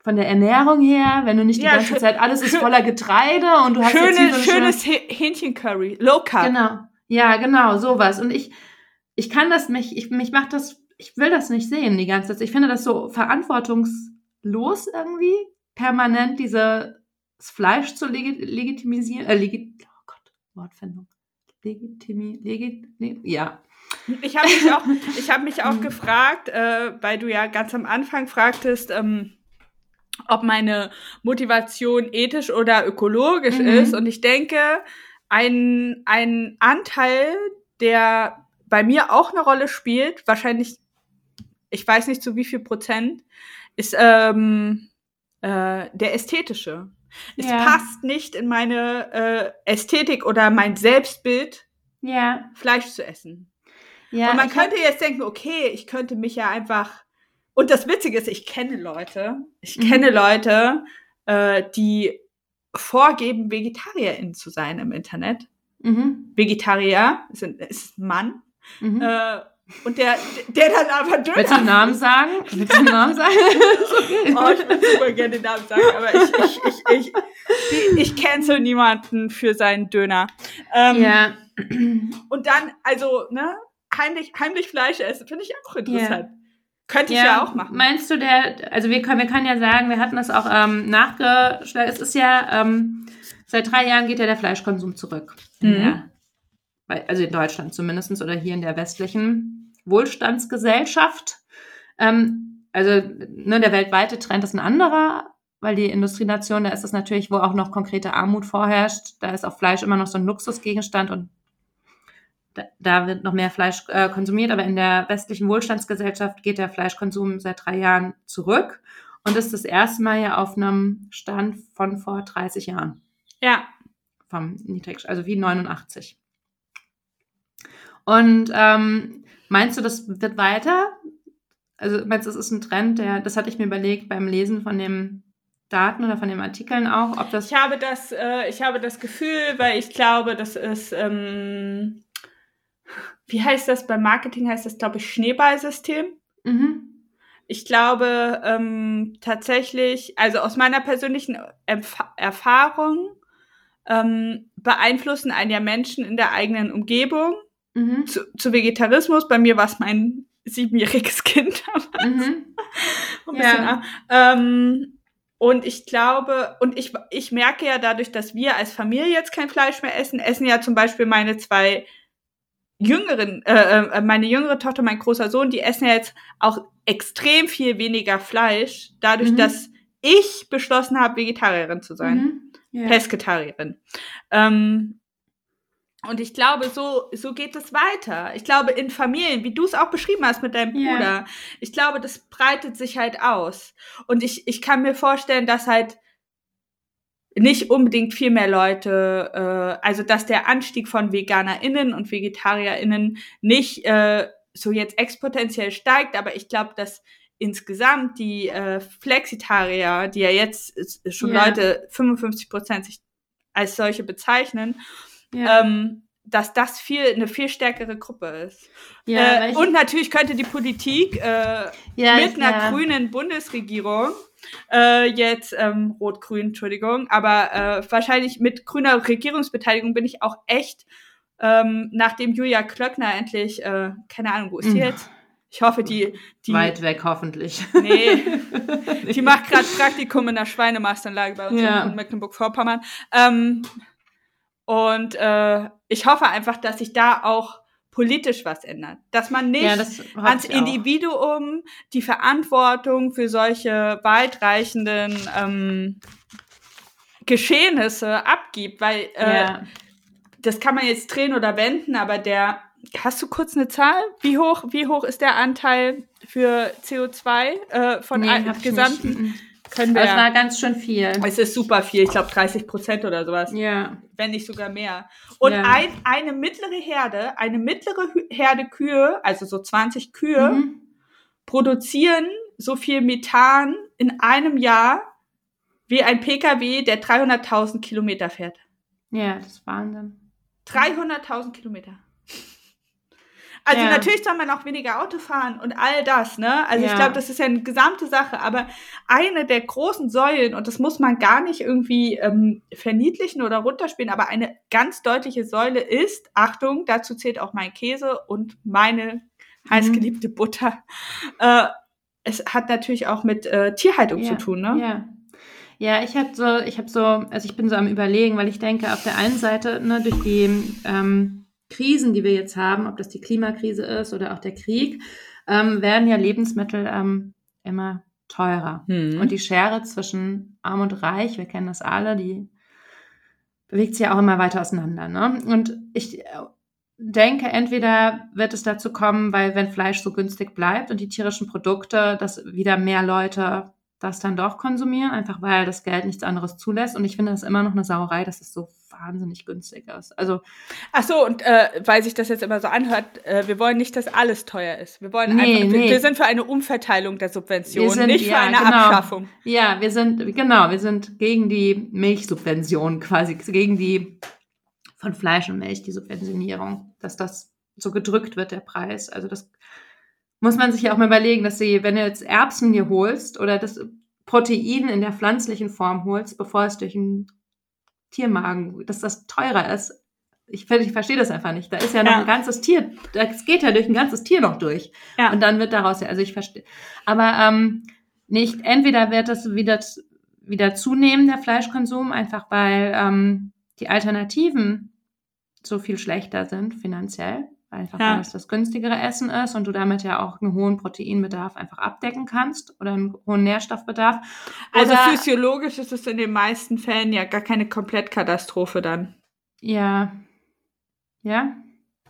von der Ernährung her, wenn du nicht die Ja, ganze Zeit, alles ist voller Getreide und du hast jetzt Schöne, so eine schöne schönes Hä- Hähnchencurry, Low Carb. Genau. Ja, genau, sowas. Und ich, ich kann das, mich, ich, mich macht das, ich will das nicht sehen die ganze Zeit. Ich finde das so verantwortungslos irgendwie, permanent diese, das Fleisch zu legi legitimisieren, äh, legit, oh Gott, Wortfindung. Legitimi, legit, ne, ja. Ich habe mich auch, [LAUGHS] ich hab mich auch Mhm. gefragt, äh, weil du ja ganz am Anfang fragtest, ähm, ob meine Motivation ethisch oder ökologisch Mhm. ist. Und ich denke, ein, ein Anteil, der bei mir auch eine Rolle spielt, wahrscheinlich, ich weiß nicht zu wie viel Prozent, ist ähm, äh, der ästhetische. Es Ja. passt nicht in meine äh, Ästhetik oder mein Selbstbild, Ja, Fleisch zu essen. ja. und man könnte jetzt denken, okay, ich könnte mich ja einfach. Und das Witzige ist, ich kenne Leute, ich Mhm. kenne Leute, äh, die vorgeben, VegetarierInnen zu sein im Internet. Mhm, Vegetarier ist ein, ist ein Mann. mhm. Äh, und der, der dann aber Döner. Willst du einen Namen sagen? Willst du einen Namen sagen? [LAUGHS] Oh, ich würde super gerne den Namen sagen, aber ich, ich, ich, ich, ich, ich cancel niemanden für seinen Döner. Ähm, ja. Und dann, also, ne, heimlich, heimlich Fleisch essen, finde ich auch interessant. Könnte ich ja, auch machen. Meinst du, der, also wir können, wir können ja sagen, wir hatten das auch ähm, nachgeschlagen, es ist ja, ähm, seit drei Jahren geht ja der Fleischkonsum zurück. Mhm. bei- also in Deutschland zumindest oder hier in der westlichen Wohlstandsgesellschaft. Ähm, also ne, der weltweite Trend ist ein anderer, weil die Industrienation, da ist es natürlich, wo auch noch konkrete Armut vorherrscht, da ist auch Fleisch immer noch so ein Luxusgegenstand und da, da wird noch mehr Fleisch äh, konsumiert, aber in der westlichen Wohlstandsgesellschaft geht der Fleischkonsum seit drei Jahren zurück und ist das erste Mal ja auf einem Stand von vor 30 Jahren ja. vom Niedrig, also wie 89. Und ähm, meinst du, das wird weiter? Also meinst du, das ist ein Trend, der, das hatte ich mir überlegt beim Lesen von den Daten oder von den Artikeln auch, ob das Ich habe das, äh, ich habe das Gefühl, weil ich glaube, das ist, ähm, wie heißt das beim Marketing? Heißt das, glaube ich, Schneeballsystem. mhm. Ich glaube ähm, tatsächlich, also aus meiner persönlichen Erf Erfahrung ähm, beeinflussen einen ja Menschen in der eigenen Umgebung Mhm. zu, zu Vegetarismus. Bei mir war es mein siebenjähriges [LAUGHS] Kind. Mhm. [LAUGHS] Ein Ja. ähm, und ich glaube, und ich, ich merke ja dadurch, dass wir als Familie jetzt kein Fleisch mehr essen, essen ja zum Beispiel meine zwei jüngeren, äh, äh, meine jüngere Tochter, mein großer Sohn, die essen ja jetzt auch extrem viel weniger Fleisch, dadurch, Mhm. dass ich beschlossen habe, Vegetarierin zu sein. Mhm. Ja. Pesketarierin. Ähm, und ich glaube, so, so geht es weiter. Ich glaube, in Familien, wie du es auch beschrieben hast mit deinem. Bruder, ich glaube, das breitet sich halt aus. Und ich, ich kann mir vorstellen, dass halt nicht unbedingt viel mehr Leute, äh, also dass der Anstieg von VeganerInnen und VegetarierInnen nicht äh, so jetzt exponentiell steigt, aber ich glaube, dass insgesamt die äh, Flexitarier, die ja jetzt äh, schon Ja. Leute 55 Prozent sich als solche bezeichnen, Ja. ähm, dass das viel eine viel stärkere Gruppe ist. ja, äh, und natürlich könnte die Politik äh, ja, mit einer ja. grünen Bundesregierung äh, jetzt ähm, rot-grün, Entschuldigung, aber äh, wahrscheinlich mit grüner Regierungsbeteiligung bin ich auch echt, ähm, nachdem Julia Klöckner endlich, äh, keine Ahnung, wo ist die Mhm. jetzt? Ich hoffe, die, die, Weit weg, hoffentlich. nee, [LAUGHS] die macht gerade Praktikum in der Schweinemastanlage bei uns Ja. in Mecklenburg-Vorpommern. Ähm, und äh, ich hoffe einfach, dass sich da auch politisch was ändert. Dass man nicht ja, das ans. Individuum die Verantwortung für solche weitreichenden ähm, Geschehnisse abgibt, weil äh, ja. das kann man jetzt drehen oder wenden, aber der hast du kurz eine Zahl? Wie hoch, wie hoch ist der Anteil für CO2 äh, von Nee, gesamten. Mhm. Können wir. Aber es war ganz schön viel. es ist super viel, ich glaube 30 Prozent oder sowas, Ja. wenn nicht sogar mehr. Und Ja. ein, eine mittlere Herde, eine mittlere Herde Kühe, also so 20 Kühe, Mhm. produzieren so viel Methan in einem Jahr wie ein PKW, der 300.000 Kilometer fährt. Ja, das ist Wahnsinn. 300.000 Kilometer. Also Ja. natürlich soll man auch weniger Auto fahren und all das, ne? Also ich Ja. glaube, das ist ja eine gesamte Sache, aber eine der großen Säulen, und das muss man gar nicht irgendwie ähm, verniedlichen oder runterspielen, aber eine ganz deutliche Säule ist, Achtung, dazu zählt auch mein Käse und meine heißgeliebte Butter. Äh, es hat natürlich auch mit äh, Tierhaltung Ja. zu tun, ne? Ja. Ja, ich habe so, ich habe so, also ich bin so am überlegen, weil ich denke, auf der einen Seite, ne, durch die ähm, Krisen, die wir jetzt haben, ob das die Klimakrise ist oder auch der Krieg, ähm, werden ja Lebensmittel ähm, immer teurer. Hm. Und die Schere zwischen Arm und Reich, wir kennen das alle, die bewegt sich ja auch immer weiter auseinander. Ne? Und ich äh, denke, entweder wird es dazu kommen, weil wenn Fleisch so günstig bleibt und die tierischen Produkte, dass wieder mehr Leute das dann doch konsumieren, einfach weil das Geld nichts anderes zulässt. Und ich finde das immer noch eine Sauerei, dass es so wahnsinnig günstig ist. Also Ach so, und äh, weil sich das jetzt immer so anhört, äh, wir wollen nicht, dass alles teuer ist. Wir wollen Nee, einfach, nee. wir sind für eine Umverteilung der Subventionen, Wir sind- nicht für ja, eine genau. Abschaffung. Ja, wir sind, genau, wir sind gegen die Milchsubvention quasi, gegen die von Fleisch und Milch, die Subventionierung, dass das so gedrückt wird, der Preis. Also das muss man sich ja auch mal überlegen, dass sie, wenn du jetzt Erbsen dir holst oder das Protein in der pflanzlichen Form holst, bevor es durch den Tiermagen, dass das teurer ist. Ich, ich verstehe das einfach nicht. Da ist ja noch Ja. ein ganzes Tier, das geht ja durch ein ganzes Tier noch durch. Ja. Und dann wird daraus ja, also ich verstehe. Aber ähm, nicht, entweder wird das wieder, wieder zunehmen, der Fleischkonsum, einfach weil ähm, die Alternativen so viel schlechter sind finanziell. Einfach Ja. weil es das günstigere Essen ist und du damit ja auch einen hohen Proteinbedarf einfach abdecken kannst oder einen hohen Nährstoffbedarf. Also Oder- physiologisch ist es in den meisten Fällen ja gar keine Komplettkatastrophe dann. Ja. Ja?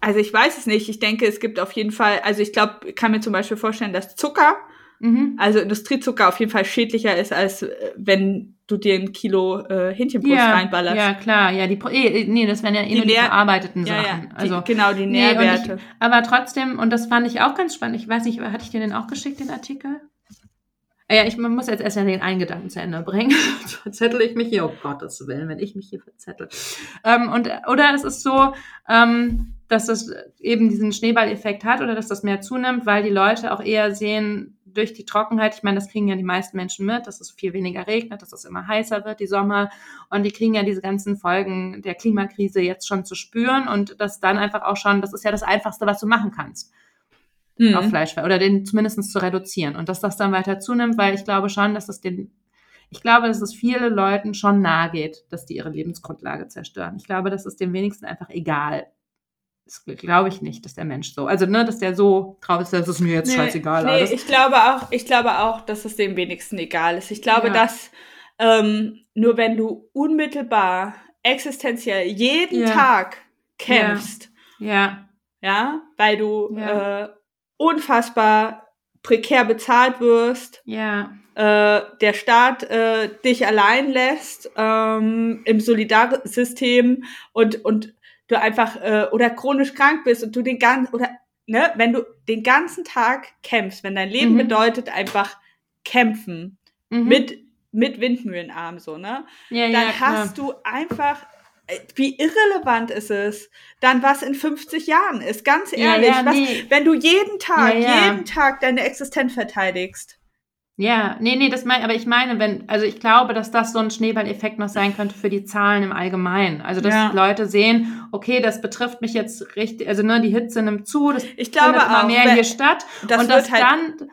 Also ich weiß es nicht. Ich denke, es gibt auf jeden Fall, also ich glaube, ich kann mir zum Beispiel vorstellen, dass Zucker, Mhm. also Industriezucker auf jeden Fall schädlicher ist, als äh, wenn du dir ein Kilo äh, Hähnchenbrust Ja, reinballerst. ja, klar. Ja, die, Pro- eh, nee, das wären ja eh Die nur die Nähr- verarbeiteten ja, Sachen. ja die, also, genau, die Nee, und Nährwerte. Aber trotzdem, und das fand ich auch ganz spannend, ich weiß nicht, hatte ich dir den auch geschickt, den Artikel? Ah Ja, ich muss jetzt erst ja den einen Gedanken zu Ende bringen. [LAUGHS] Verzettel ich mich hier, um Gottes Willen, wenn ich mich hier verzettel. Ähm, und, oder es ist so, ähm, dass das eben diesen Schneeballeffekt hat oder dass das mehr zunimmt, weil die Leute auch eher sehen, durch die Trockenheit, ich meine, das kriegen ja die meisten Menschen mit, dass es viel weniger regnet, dass es immer heißer wird, die Sommer. Und die kriegen ja diese ganzen Folgen der Klimakrise jetzt schon zu spüren und das dann einfach auch schon, das ist ja das Einfachste, was du machen kannst Mhm. auf Fleisch oder den zumindest zu reduzieren und dass das dann weiter zunimmt, weil ich glaube schon, dass es den, ich glaube, dass es viele Leuten schon nahe geht, dass die ihre Lebensgrundlage zerstören. Ich glaube, das ist dem wenigsten einfach egal. Das glaube ich nicht, dass der Mensch so, also ne, dass der so drauf ist, das ist mir jetzt scheißegal. Nee, alles. ich glaube auch, ich glaube auch, dass es dem wenigsten egal ist. Ich glaube, Ja. dass ähm, nur wenn du unmittelbar, existenziell jeden Ja. Tag kämpfst, ja, ja, weil du äh, unfassbar prekär bezahlt wirst, ja, äh, der Staat äh, dich allein lässt ähm, im Solidarsystem und und du einfach äh, oder chronisch krank bist und du den ganzen oder ne, wenn du den ganzen Tag kämpfst, wenn dein Leben Mhm. bedeutet einfach kämpfen mhm. mit mit Windmühlenarm so, ne? ja, Dann ja, hast du einfach äh, wie irrelevant ist es, dann was in 50 Jahren ist, ganz ehrlich, ja, was, nee. wenn du jeden Tag, jeden Tag deine Existenz verteidigst. Ja, nee, nee, das mein, aber ich meine, wenn, also ich glaube, dass das so ein Schneeballeffekt noch sein könnte für die Zahlen im Allgemeinen. Also, dass Ja. Leute sehen, okay, das betrifft mich jetzt richtig, also ne, die Hitze nimmt zu, das Ich glaube findet immer auch, mehr hier statt. das und wird dass halt- dann,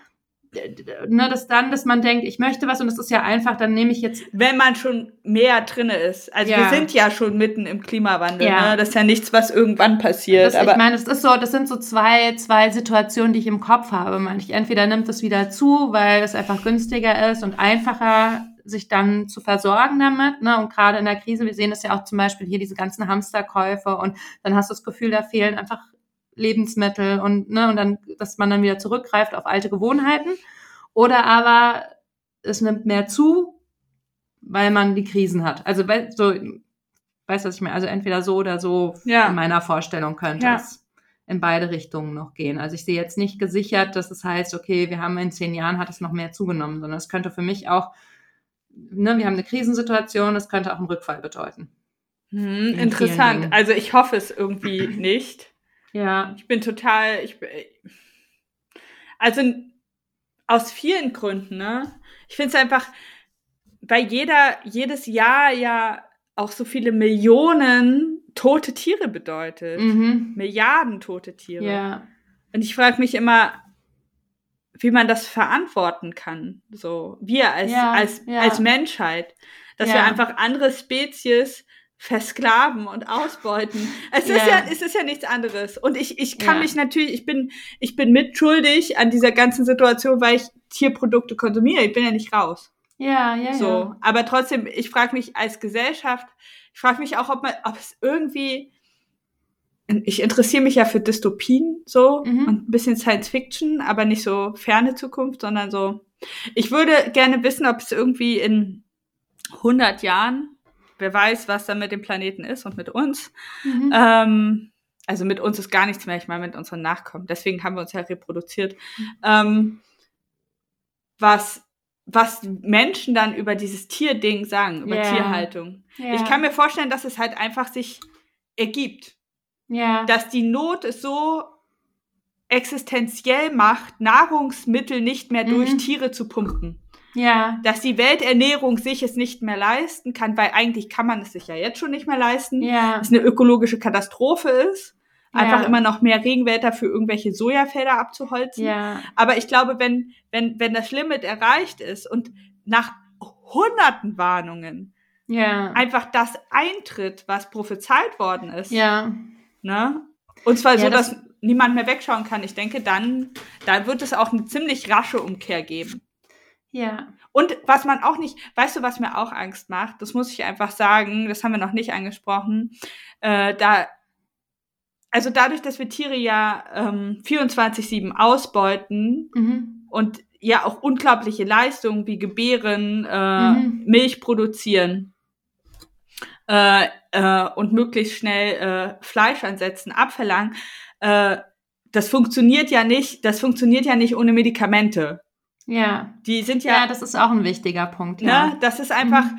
ne, dass dann, dass man denkt, ich möchte was und das ist ja einfach, dann nehme ich jetzt, wenn man schon mehr drinne ist. Also Ja. wir sind ja schon mitten im Klimawandel. Ja. Ne? Das ist ja nichts, was irgendwann passiert. das, aber ich meine, das ist so, das sind so zwei, zwei Situationen, die ich im Kopf habe. Manch, entweder nimmt es wieder zu, weil es einfach günstiger ist und einfacher sich dann zu versorgen damit, ne? Und gerade in der Krise, wir sehen das ja auch zum Beispiel hier diese ganzen Hamsterkäufe und dann hast du das Gefühl, da fehlen einfach Lebensmittel und, ne, und dann, dass man dann wieder zurückgreift auf alte Gewohnheiten. Oder aber es nimmt mehr zu, weil man die Krisen hat. Also so, weißt du, was ich meine? Also entweder so oder so Ja. in meiner Vorstellung könnte Ja. es in beide Richtungen noch gehen. Also ich sehe jetzt nicht gesichert, dass es heißt, okay, wir haben in zehn Jahren hat es noch mehr zugenommen, sondern es könnte für mich auch, ne, wir haben eine Krisensituation, es könnte auch einen Rückfall bedeuten. Hm, In interessant. Also ich hoffe es irgendwie nicht. Ja, Ich bin total, ich bin, also aus vielen Gründen, ne? Ich finde es einfach, weil jeder, jedes Jahr ja auch so viele Millionen tote Tiere bedeutet. mhm. Milliarden tote Tiere. ja, Und ich frage mich immer, wie man das verantworten kann. So, wir als, Ja, als, ja. als Menschheit. Dass wir einfach andere Spezies versklaven und ausbeuten. Es ist Ja. es ist ja nichts anderes. Und ich, ich kann Ja. mich natürlich, ich bin, ich bin mitschuldig an dieser ganzen Situation, weil ich Tierprodukte konsumiere. Ich bin ja nicht raus. ja, ja, So. ja. Aber trotzdem, ich frage mich als Gesellschaft, ich frage mich auch, ob man, ob es irgendwie, ich interessiere mich ja für Dystopien so Mhm. und ein bisschen Science Fiction, aber nicht so ferne Zukunft, sondern so. Ich würde gerne wissen, ob es irgendwie in 100 Jahren, wer weiß, was da mit dem Planeten ist und mit uns. Mhm. Ähm, also mit uns ist gar nichts mehr, ich meine mit unseren Nachkommen. Deswegen haben wir uns ja reproduziert. Ähm, was, was Menschen dann über dieses Tierding sagen, über Ja. Tierhaltung. ja. Ich kann mir vorstellen, dass es halt einfach sich ergibt. ja. Dass die Not es so existenziell macht, Nahrungsmittel nicht mehr durch Mhm. Tiere zu pumpen. Ja, Dass die Welternährung sich es nicht mehr leisten kann, weil eigentlich kann man es sich ja jetzt schon nicht mehr leisten ja, es eine ökologische Katastrophe ist, einfach Ja. immer noch mehr Regenwälder für irgendwelche Sojafelder abzuholzen. ja, Aber ich glaube, wenn, wenn, wenn das Limit erreicht ist und nach hunderten Warnungen ja, einfach das eintritt, was prophezeit worden ist, ja, ne? Und zwar Ja, so, das- dass niemand mehr wegschauen kann. Ich denke, dann, dann wird es auch eine ziemlich rasche Umkehr geben. Ja, Und was man auch nicht, weißt du, was mir auch Angst macht? Das muss ich einfach sagen, das haben wir noch nicht angesprochen. Äh, da, also dadurch, dass wir Tiere ja ähm, 24-7 ausbeuten mhm. und ja auch unglaubliche Leistungen wie Gebären, äh, Mhm. Milch produzieren äh, äh, und möglichst schnell äh, Fleisch ansetzen, abverlangen, äh, das funktioniert ja nicht, das funktioniert ja nicht ohne Medikamente. Ja, Die sind ja, das ist auch ein wichtiger Punkt, Ne? ja. Das ist einfach Mhm.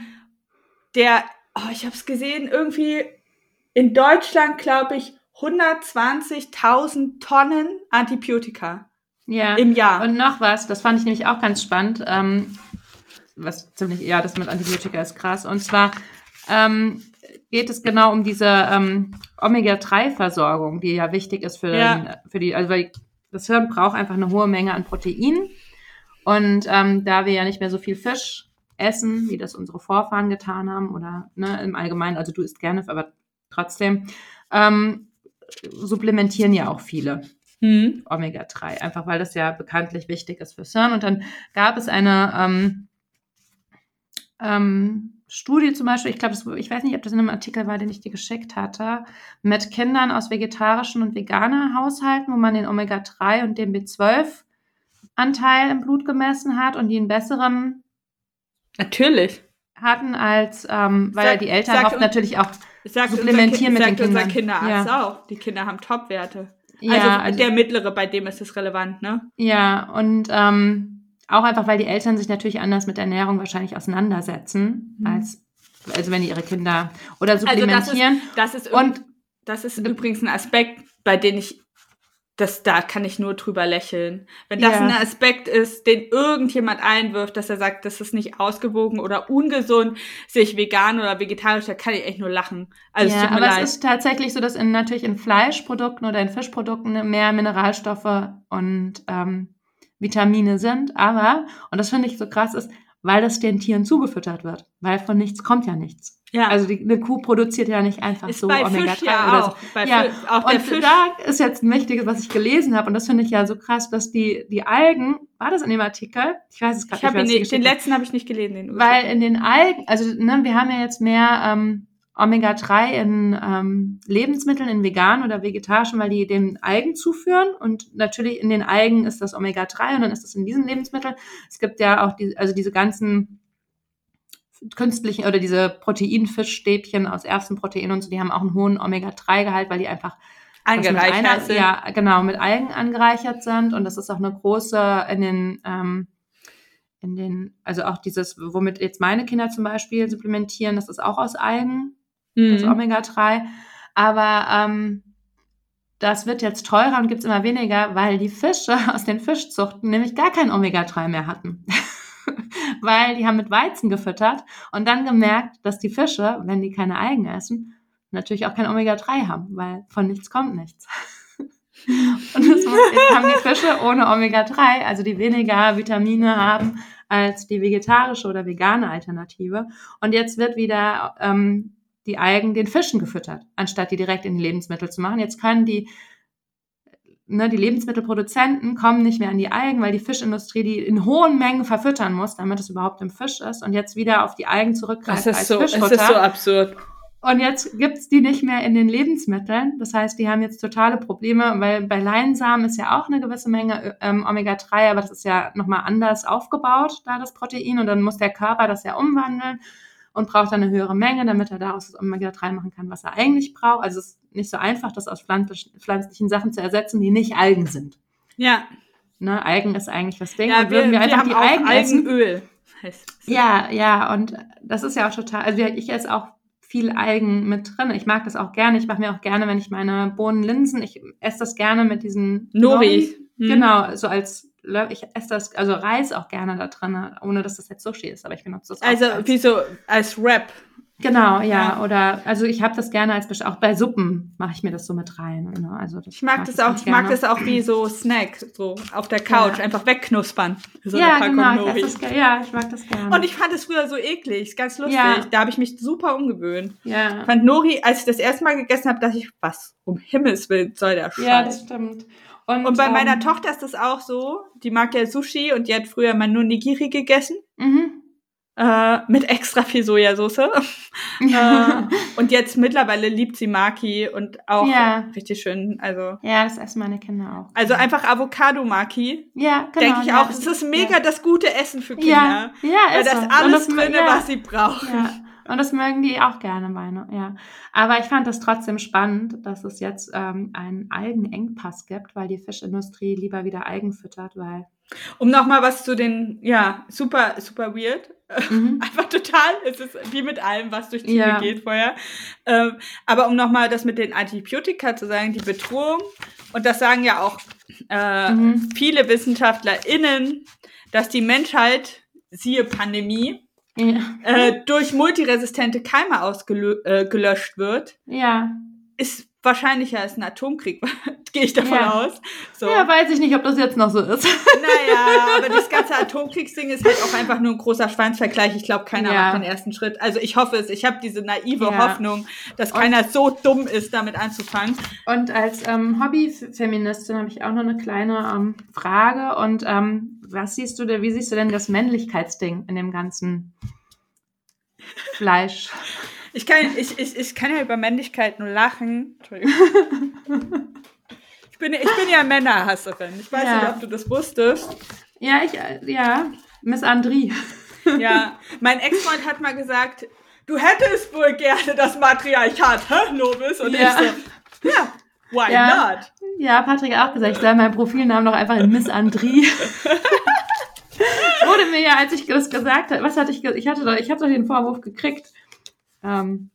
der, oh, ich habe es gesehen, irgendwie in Deutschland, glaube ich, 120.000 Tonnen Antibiotika Ja. im Jahr. Und noch was, das fand ich nämlich auch ganz spannend, ähm, was ziemlich, ja, das mit Antibiotika ist krass. Und zwar ähm, geht es genau um diese ähm, Omega-3-Versorgung, die ja wichtig ist für, Ja. den, für die, also weil das Hirn braucht einfach eine hohe Menge an Protein. Und ähm, da wir ja nicht mehr so viel Fisch essen, wie das unsere Vorfahren getan haben, oder ne, im Allgemeinen, also du isst gerne, aber trotzdem, ähm, supplementieren ja auch viele. Hm. Omega-3, einfach weil das ja bekanntlich wichtig ist fürs Hirn. Und dann gab es eine ähm, ähm, Studie zum Beispiel, ich glaube, ich weiß nicht, ob das in einem Artikel war, den ich dir geschickt hatte, mit Kindern aus vegetarischen und veganer Haushalten, wo man den Omega-3 und den B12-Anteil im Blut gemessen hat und die einen besseren Natürlich. hatten als, ähm, weil ja Sag- die Eltern oft natürlich auch, Sagt Supplementieren unser, mit Ki- den sagt unser Kindern. Kinderarzt Ja. auch. Die Kinder haben Top-Werte. ja, also, der mittlere, bei dem ist es relevant, ne? Ja, und ähm, auch einfach, weil die Eltern sich natürlich anders mit Ernährung wahrscheinlich auseinandersetzen, Mhm. als also wenn die ihre Kinder oder Also das ist, supplementieren. das ist, und das ist übrigens ein Aspekt, bei dem ich, das, da kann ich nur drüber lächeln. Wenn das Ja. ein Aspekt ist, den irgendjemand einwirft, dass er sagt, das ist nicht ausgewogen oder ungesund, sich vegan oder vegetarisch, da kann ich echt nur lachen. Also es ja, tut mir aber leid. es ist tatsächlich so, dass in, natürlich in Fleischprodukten oder in Fischprodukten mehr Mineralstoffe und ähm, Vitamine sind. Aber, und das finde ich so krass, ist, weil das den Tieren zugefüttert wird. Weil von nichts kommt ja nichts. Ja, Also die, eine Kuh produziert ja nicht einfach ist so bei Omega-3 Fisch ja oder auch. so. Bei Ja, Fisch, auch der Und Fisch. da ist jetzt ein wichtiges, was ich gelesen habe, und das finde ich ja so krass, dass die, die Algen, war das in dem Artikel? Ich weiß es gerade wer ihn nicht, den letzten habe ich nicht gelesen. Den Weil in den Algen, also ne, wir haben ja jetzt mehr ähm, Omega-3 in ähm, Lebensmitteln, in veganen oder vegetarischen, weil die den Algen zuführen. Und natürlich in den Algen ist das Omega-3 und dann ist das in diesen Lebensmitteln. Es gibt ja auch die, also diese ganzen künstlichen oder diese Proteinfischstäbchen aus Erbsenprotein und so, die haben auch einen hohen Omega-3-Gehalt, weil die einfach angereichert sind. Ja, genau, mit Algen angereichert sind. Und das ist auch eine große in den ähm, in den, also auch dieses, womit jetzt meine Kinder zum Beispiel supplementieren, das ist auch aus Algen mhm. das Omega-3. Aber ähm, das wird jetzt teurer und gibt's immer weniger, weil die Fische [LAUGHS] aus den Fischzuchten nämlich gar kein Omega-3 mehr hatten. Weil die haben mit Weizen gefüttert und dann gemerkt, dass die Fische, wenn die keine Algen essen, natürlich auch kein Omega-3 haben, weil von nichts kommt nichts. [LAUGHS] und das, jetzt haben die Fische ohne Omega-3, also die weniger Vitamine haben als die vegetarische oder vegane Alternative. Und jetzt wird wieder ähm, die Algen den Fischen gefüttert, anstatt die direkt in die Lebensmittel zu machen. Jetzt können die, ne, die Lebensmittelproduzenten kommen nicht mehr an die Algen, weil die Fischindustrie die in hohen Mengen verfüttern muss, damit es überhaupt im Fisch ist und jetzt wieder auf die Algen zurückgreift das ist als so, Fischfutter. Das ist so absurd. Und jetzt gibt's die nicht mehr in den Lebensmitteln. Das heißt, die haben jetzt totale Probleme, weil bei Leinsamen ist ja auch eine gewisse Menge ähm, Omega-3, aber das ist ja nochmal anders aufgebaut, da das Protein. Und dann muss der Körper das ja umwandeln und braucht dann eine höhere Menge, damit er daraus das Omega-3 machen kann, was er eigentlich braucht. Also es ist nicht so einfach, das aus pflanzlichen, Sachen zu ersetzen, die nicht Algen sind. Ja. Ne, Algen ist eigentlich das Ding. Ja, und würden wir, wir einfach die Algen Algenöl. Ja, ja, und das ist ja auch total, also ich esse auch viel Algen mit drin. Ich mag das auch gerne. Ich mache mir auch gerne, wenn ich meine Bohnen Linsen, ich esse das gerne mit diesen Nori. Hm. Genau, so als ich esse das, also Reis auch gerne da drin, ohne dass das jetzt Sushi ist, aber ich benutze das auch. Also als, wie so als Wrap. Genau, ja, ja. oder also ich habe das gerne als auch bei Suppen mache ich mir das so mit rein. Ne? Also ich mag, mag das auch, ich mag das auch wie so [CLEARS THROAT] Snack, so auf der Couch ja. einfach wegknuspern. So ja, genau, ich das, ja, ich mag das gerne. Und ich fand es früher so eklig, ist ganz lustig. Ja. Da habe ich mich super umgewöhnt. Ja. Ich fand Nori, als ich das erste Mal gegessen habe, dachte ich, was um Himmels Willen soll der Scheiß? Ja, das stimmt. Und, und bei ähm, meiner Tochter ist das auch so. Die mag ja Sushi und die hat früher mal nur Nigiri gegessen. Mhm. Äh, mit extra viel Sojasauce. [LAUGHS] äh, und jetzt mittlerweile liebt sie Maki und auch ja. richtig schön. Also ja, das essen meine Kinder auch. Also einfach Avocado Maki. Ja, genau. Denke ich ja, auch. Es ist mega ja. das gute Essen für Kinder. Ja, ja Weil das so. alles das, drin, was sie brauchen. Und das mögen die auch gerne, meine, ja. Aber ich fand das trotzdem spannend, dass es jetzt ähm, einen Algenengpass gibt, weil die Fischindustrie lieber wieder Algen füttert, weil. Um nochmal was zu den, ja, super, super weird. Mhm. [LAUGHS] Einfach total, es ist wie mit allem, was durch die ja. geht vorher. Ähm, aber um nochmal das mit den Antibiotika zu sagen, die Bedrohung, und das sagen ja auch äh, mhm. viele WissenschaftlerInnen, dass die Menschheit, siehe Pandemie, ja. äh, durch multiresistente Keime ausgelöscht äh, wird, ja. ist wahrscheinlicher als ein Atomkrieg, [LAUGHS] gehe ich davon ja. aus. So. Ja, weiß ich nicht, ob das jetzt noch so ist. [LAUGHS] Naja, aber das [LAUGHS] ganze Atomkriegsding ist halt auch einfach nur ein großer Schwanzvergleich. Ich glaube, keiner ja. macht den ersten Schritt. Also ich hoffe es. Ich habe diese naive ja. Hoffnung, dass und keiner so dumm ist, damit anzufangen. Und als ähm, Hobbyfeministin habe ich auch noch eine kleine ähm, Frage. Und ähm, was siehst du denn, wie siehst du denn das Männlichkeitsding in dem ganzen Fleisch? Ich kann, ich, ich, ich kann ja über Männlichkeit nur lachen. Entschuldigung. Ich bin, ich bin ja Männerhasserin. Ich weiß ja. nicht, ob du das wusstest. Ja, ich, ja, Miss Andri. Ja, mein Ex-Freund hat mal gesagt, du hättest wohl gerne das Matriarchat, hä, Nobis? Und ja. ich so, ja, why ja. not? Ja, Patrick hat auch gesagt, ich soll meinen Profilnamen doch einfach in Miss Andri. [LAUGHS] wurde mir ja, als ich das gesagt habe, was hatte ich, ich hatte doch, ich habe doch den Vorwurf gekriegt, ähm,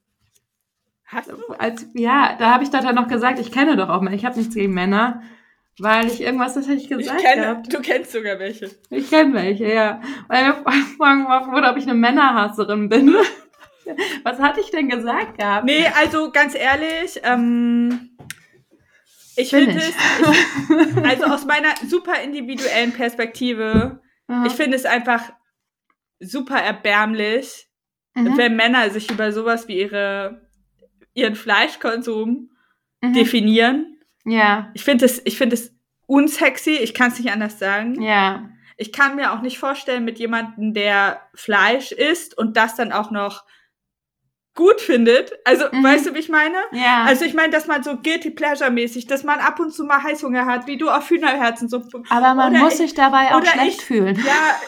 Hast du? Als, ja, da habe ich doch dann noch gesagt, ich kenne doch auch Männer. Ich habe nichts gegen Männer, weil ich irgendwas, das hätte ich gesagt. Ich kenne, du kennst sogar welche. Ich kenne welche, ja. Weil mir fragen wurde, ob ich eine Männerhasserin bin. [LAUGHS] Was hatte ich denn gesagt gehabt? Nee, also ganz ehrlich, ähm, ich finde es, ich, also aus meiner super individuellen Perspektive, Aha. ich finde es einfach super erbärmlich, mhm. wenn Männer sich über sowas wie ihre, ihren Fleischkonsum mhm. definieren. Ja. Ich finde es, ich finde es unsexy, ich kann es nicht anders sagen. Ja. Ich kann mir auch nicht vorstellen, mit jemandem, der Fleisch isst und das dann auch noch gut findet. Also, Mhm. weißt du, wie ich meine? Ja. Also ich meine, dass man so guilty pleasure mäßig, dass man ab und zu mal Heißhunger hat, wie du auf Hühnerherzen so. aber man muss ich- sich dabei auch schlecht ich- fühlen. Ja,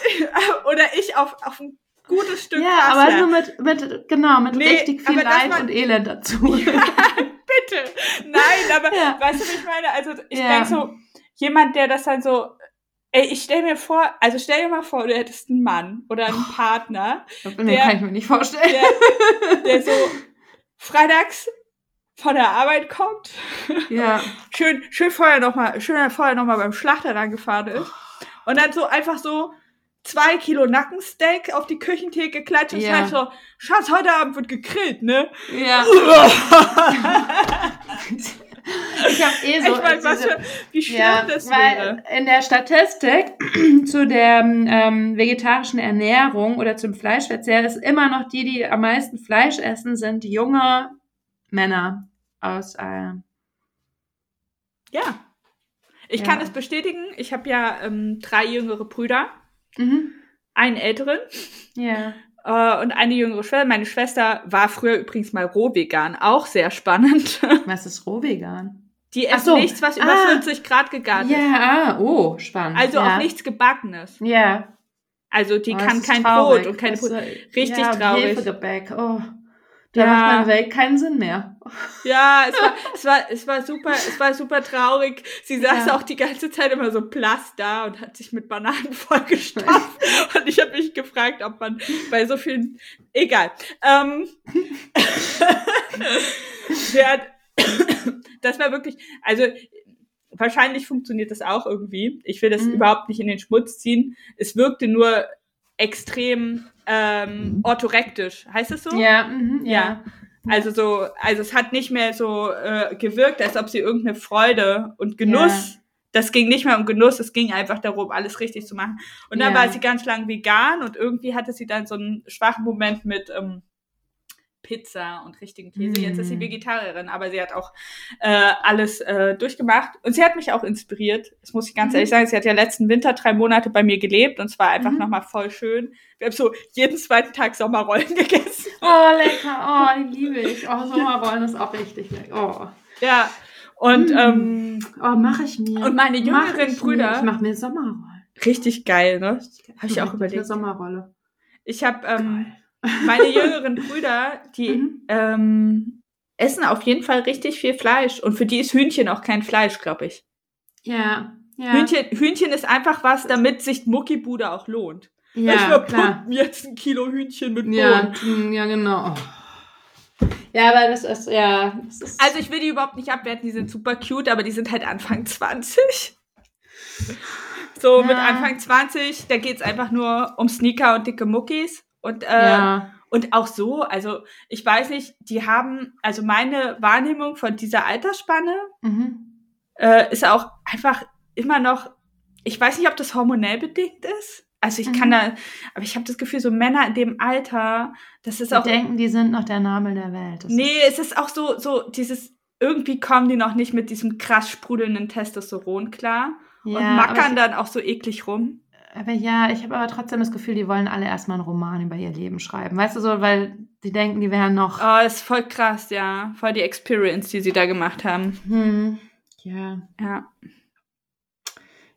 [LAUGHS] oder ich auf, auf ein gutes Stück Ja, aber nur mit, mit, genau, mit Nee, richtig viel Leid man- und Elend dazu. [LAUGHS] Bitte. Nein, aber Ja. weißt du, wie ich meine? Also ich Ja. denk so, jemand, der das dann so, ey, ich stell mir vor, also stell dir mal vor, du hättest einen Mann oder einen Oh. Partner, Den Der- kann ich mir nicht vorstellen. der, der so [LAUGHS] freitags von der Arbeit kommt, Ja. schön, schön vorher noch mal, schön vorher noch mal beim Schlachter rangefahren ist und dann so einfach so zwei Kilo Nackensteak auf die Küchentheke klatscht und Ja. sagt so, Schatz, heute Abend wird gegrillt, ne? Ja. [LAUGHS] Ich habe eh so. ich meine, was für, wie schlimm ja, das wäre. weil in der Statistik [CLEARS THROAT] zu der ähm, vegetarischen Ernährung oder zum Fleischverzehr ist immer noch die, die am meisten Fleisch essen, sind junge Männer aus. Äh, Ja. Ich Ja. kann es bestätigen. Ich habe ja ähm, drei jüngere Brüder, mhm. einen älteren Ja. äh, und eine jüngere Schwester. Meine Schwester war früher übrigens mal roh vegan, auch sehr spannend. [LAUGHS] Was ist rohvegan? Die essen so. nichts, was über Ah. 40 Grad gegart ist. Ja, ah, oh, spannend. Also ja. auch nichts Gebackenes. Ja. Also die Oh, kann kein traurig. Brot und keine ist Brot. Richtig ja, traurig. Hefegebäck. Oh. Da Ja. macht meine Welt keinen Sinn mehr. Ja, es war, [LAUGHS] es war, es war super, es war super traurig. Sie saß Ja. auch die ganze Zeit immer so blass da und hat sich mit Bananen [LAUGHS] vollgestopft. [LAUGHS] und ich habe mich gefragt, ob man bei so vielen, egal. Ähm, hat, das war wirklich, also wahrscheinlich funktioniert das auch irgendwie. Ich will das Mhm. überhaupt nicht in den Schmutz ziehen. Es wirkte nur extrem ähm, orthorektisch. Heißt es so? Ja, mhm, ja. Ja. Also so, also es hat nicht mehr so äh, gewirkt, als ob sie irgendeine Freude und Genuss. Das ging nicht mehr um Genuss, es ging einfach darum, alles richtig zu machen. Und dann Ja. war sie ganz lang vegan und irgendwie hatte sie dann so einen schwachen Moment mit ähm, Pizza und richtigen Käse. Jetzt ist sie Mm. Vegetarierin, aber sie hat auch äh, alles äh, durchgemacht. Und sie hat mich auch inspiriert. Das muss ich ganz Mhm. ehrlich sagen. Sie hat ja letzten Winter drei Monate bei mir gelebt und es war einfach Mhm. nochmal voll schön. Wir haben so jeden zweiten Tag Sommerrollen [LAUGHS] gegessen. Oh, lecker. Oh, die liebe ich. Oh, Sommerrollen ist auch richtig lecker. Oh. Ja. Und Mm. ähm, Oh, mache ich mir. Und meine jüngeren Brüder- Mir. Ich mache mir Sommerrollen. richtig geil, ne? Hab ich auch Eine überlegt. Sommerrolle. Ich habe ähm, meine jüngeren Brüder, die Mhm. ähm, essen auf jeden Fall richtig viel Fleisch. Und für die ist Hühnchen auch kein Fleisch, glaube ich. Ja, ja. Hühnchen, Hühnchen ist einfach was, damit sich Muckibude auch lohnt. ich ja, klar. verpump mir jetzt ein Kilo Hühnchen mit Ja, Bohnen. mm, ja, genau. Ja, aber das ist, ja, das ist. Also ich will die überhaupt nicht abwerten, die sind super cute, aber die sind halt Anfang 20. So Ja. mit Anfang 20, da geht's einfach nur um Sneaker und dicke Muckis. Und, äh, ja. und auch so, also ich weiß nicht, die haben, also meine Wahrnehmung von dieser Altersspanne Mhm. äh, ist auch einfach immer noch, ich weiß nicht, ob das hormonell bedingt ist. Also ich kann Mhm. da, aber ich habe das Gefühl, so Männer in dem Alter, das ist Die auch denken, die sind noch der Nabel der Welt. Das Nee, es ist auch so, so dieses, irgendwie kommen die noch nicht mit diesem krass sprudelnden Testosteron klar ist, und ja, mackern aber, dann auch so eklig rum. Ich, aber ja, ich habe aber trotzdem das Gefühl, die wollen alle erstmal einen Roman über ihr Leben schreiben. Weißt du so, weil die denken, die wären noch. Oh, das ist voll krass, ja. Voll die Experience, die sie da gemacht haben. Hm. Ja, Ja.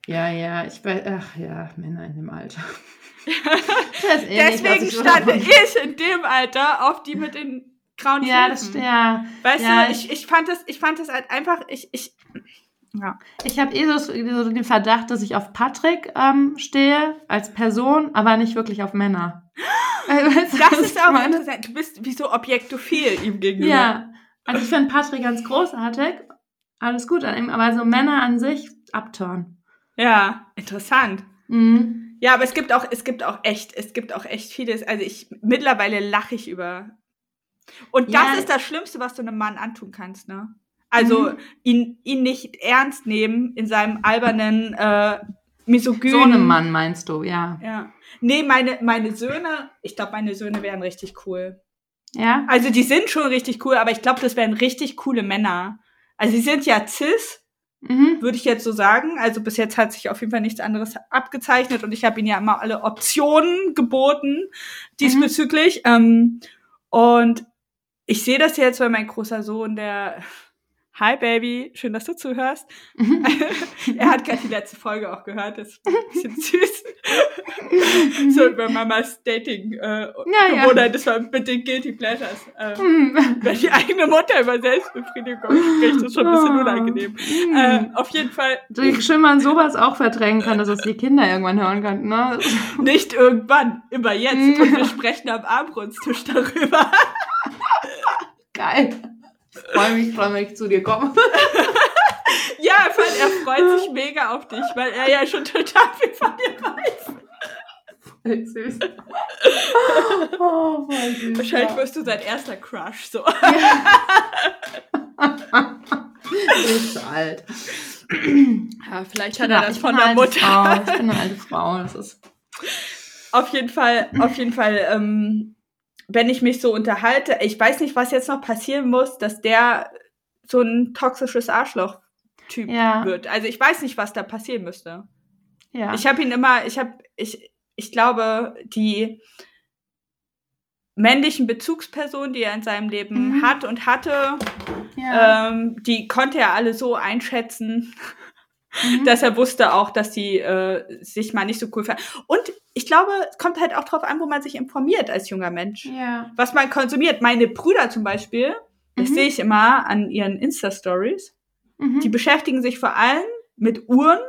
ja, ja, ich weiß, ach ja, Männer in dem Alter. [LAUGHS] Das eh nicht, Deswegen ich so stand ich in dem Alter auf die mit den grauen Ja, das Schläfen. ja. Weißt ja, du, ich, ich fand das, ich fand das halt einfach, ich, ich, ja. Ich habe eh so, so den Verdacht, dass ich auf Patrick ähm, stehe als Person, aber nicht wirklich auf Männer. [GASPS] Äh, weißt [LAUGHS] du, Das ist auch meine? interessant. Du bist wie so objektophil ihm gegenüber. Ja, also ich finde Patrick ganz großartig. Alles gut an ihm, aber so Männer an sich abturn. Ja, interessant. Mhm. Ja, aber es gibt auch, es gibt auch echt, es gibt auch echt vieles. Also ich, mittlerweile lache ich über. Und das Ja. ist das Schlimmste, was du einem Mann antun kannst, ne? Also Mhm. ihn, ihn nicht ernst nehmen in seinem albernen, äh, misogynen. So einem Mann meinst du, ja. Ja. Nee, meine, meine Söhne, ich glaube, meine Söhne wären richtig cool. Ja? Also die sind schon richtig cool, aber ich glaube, das wären richtig coole Männer. Also sie sind ja cis, Mhm. würde ich jetzt so sagen. Also bis jetzt hat sich auf jeden Fall nichts anderes abgezeichnet und ich habe ihnen ja immer alle Optionen geboten diesbezüglich. Ähm, und ich sehe das jetzt, weil mein großer Sohn, der Hi Baby, schön, dass du zuhörst. [LAUGHS] er hat gerade die letzte Folge auch gehört, das ist ein bisschen süß. so über Mamas Dating äh, Ja, Gewohnheit, ja. das war mit den Guilty Pleasures. Äh, [LAUGHS] Mhm. wenn die eigene Mutter über Selbstbefriedigung spricht, ist schon ein bisschen Oh. unangenehm. Mhm. Äh, auf jeden Fall Wie schön man sowas auch verdrängen kann, dass das die Kinder irgendwann hören könnten, ne? [LAUGHS] nicht irgendwann, immer jetzt. Mhm. Und wir sprechen am Abendbrotstisch darüber. Geil. Ich freue mich, freue mich, zu dir komme. [LAUGHS] Ja, voll, er freut sich mega auf dich, weil er ja schon total viel von dir weiß. Voll süß. [LAUGHS] Oh, voll süß. Wahrscheinlich ja. wirst du sein erster Crush. So. [LAUGHS] Du bist alt. Ja, vielleicht Ich hat er das ich von der Mutter. Frau. Ich bin eine alte Frau. Das ist Auf jeden Fall, auf jeden Fall, ähm, wenn ich mich so unterhalte, ich weiß nicht, was jetzt noch passieren muss, dass der so ein toxisches Arschloch-Typ Ja. wird. Also ich weiß nicht, was da passieren müsste. ja. Ich habe ihn immer, ich habe, ich, ich glaube, die männlichen Bezugspersonen, die er in seinem Leben Mhm. hat und hatte, ja. ähm, die konnte er alle so einschätzen, Mhm. dass er wusste auch, dass die äh, sich mal nicht so cool fanden. Und ich glaube, es kommt halt auch drauf an, wo man sich informiert als junger Mensch. ja. Was man konsumiert. Meine Brüder zum Beispiel, das Mhm. sehe ich immer an ihren Insta-Stories, Mhm. die beschäftigen sich vor allem mit Uhren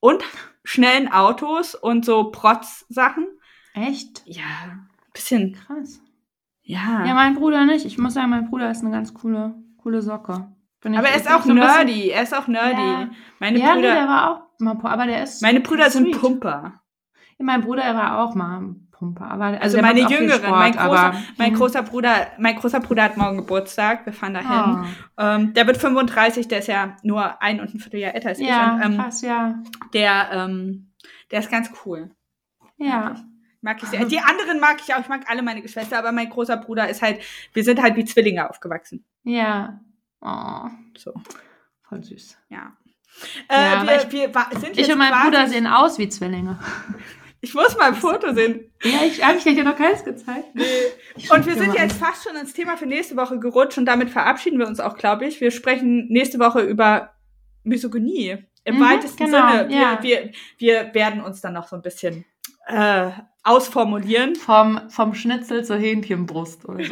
und schnellen Autos und so Protz-Sachen. Echt? Ja, bisschen, Krass. ja. Ja, mein Bruder nicht. Ich muss sagen, mein Bruder ist eine ganz coole, coole Socke. Aber er ist auch so nerdy, er ist auch nerdy. Ja. Meine Ja, Brüder, der war auch mal, aber der ist. meine Brüder sind sweet. Pumper. Ja, mein Bruder der war auch mal Pumper, aber also, Also meine Jüngeren, Sport, mein großer, aber, mein Mhm. großer Bruder, mein großer Bruder hat morgen Geburtstag, wir fahren dahin. Oh. Ähm, der wird 35, der ist ja nur ein und ein Vierteljahr älter als Ja, ich. Und, ähm, krass, ja. der, ähm, der ist ganz cool. Ja. Mag ich sehr. Die anderen mag ich auch. Ich mag alle meine Geschwister, aber mein großer Bruder ist halt, wir sind halt wie Zwillinge aufgewachsen. Ja. Oh, So, voll süß. ja. Ja, äh, wir, ich- wir sind Ich und mein Bruder sehen aus wie Zwillinge. [LAUGHS] Ich muss mal ein Foto sehen. [LAUGHS] Ja, ich habe ich dir noch keins gezeigt. Nee. [LAUGHS] Und wir sind jetzt fast schon ins Thema für nächste Woche gerutscht und damit verabschieden wir uns auch, glaube ich. Wir sprechen nächste Woche über Misogynie. Im Mhm, weitesten genau, Sinne. Wir, ja. wir, wir werden uns dann noch so ein bisschen äh, ausformulieren. Vom, vom Schnitzel zur Hähnchenbrust. Oder.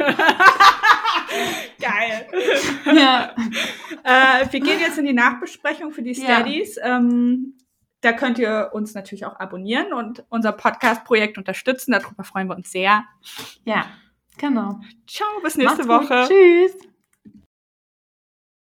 Geil. ja. äh, wir gehen jetzt in die Nachbesprechung für die Ja. Studies. Ähm, da könnt ihr uns natürlich auch abonnieren und unser Podcast-Projekt unterstützen. Darüber freuen wir uns sehr. ja, genau. Ciao, bis nächste Macht's gut. Woche. Tschüss.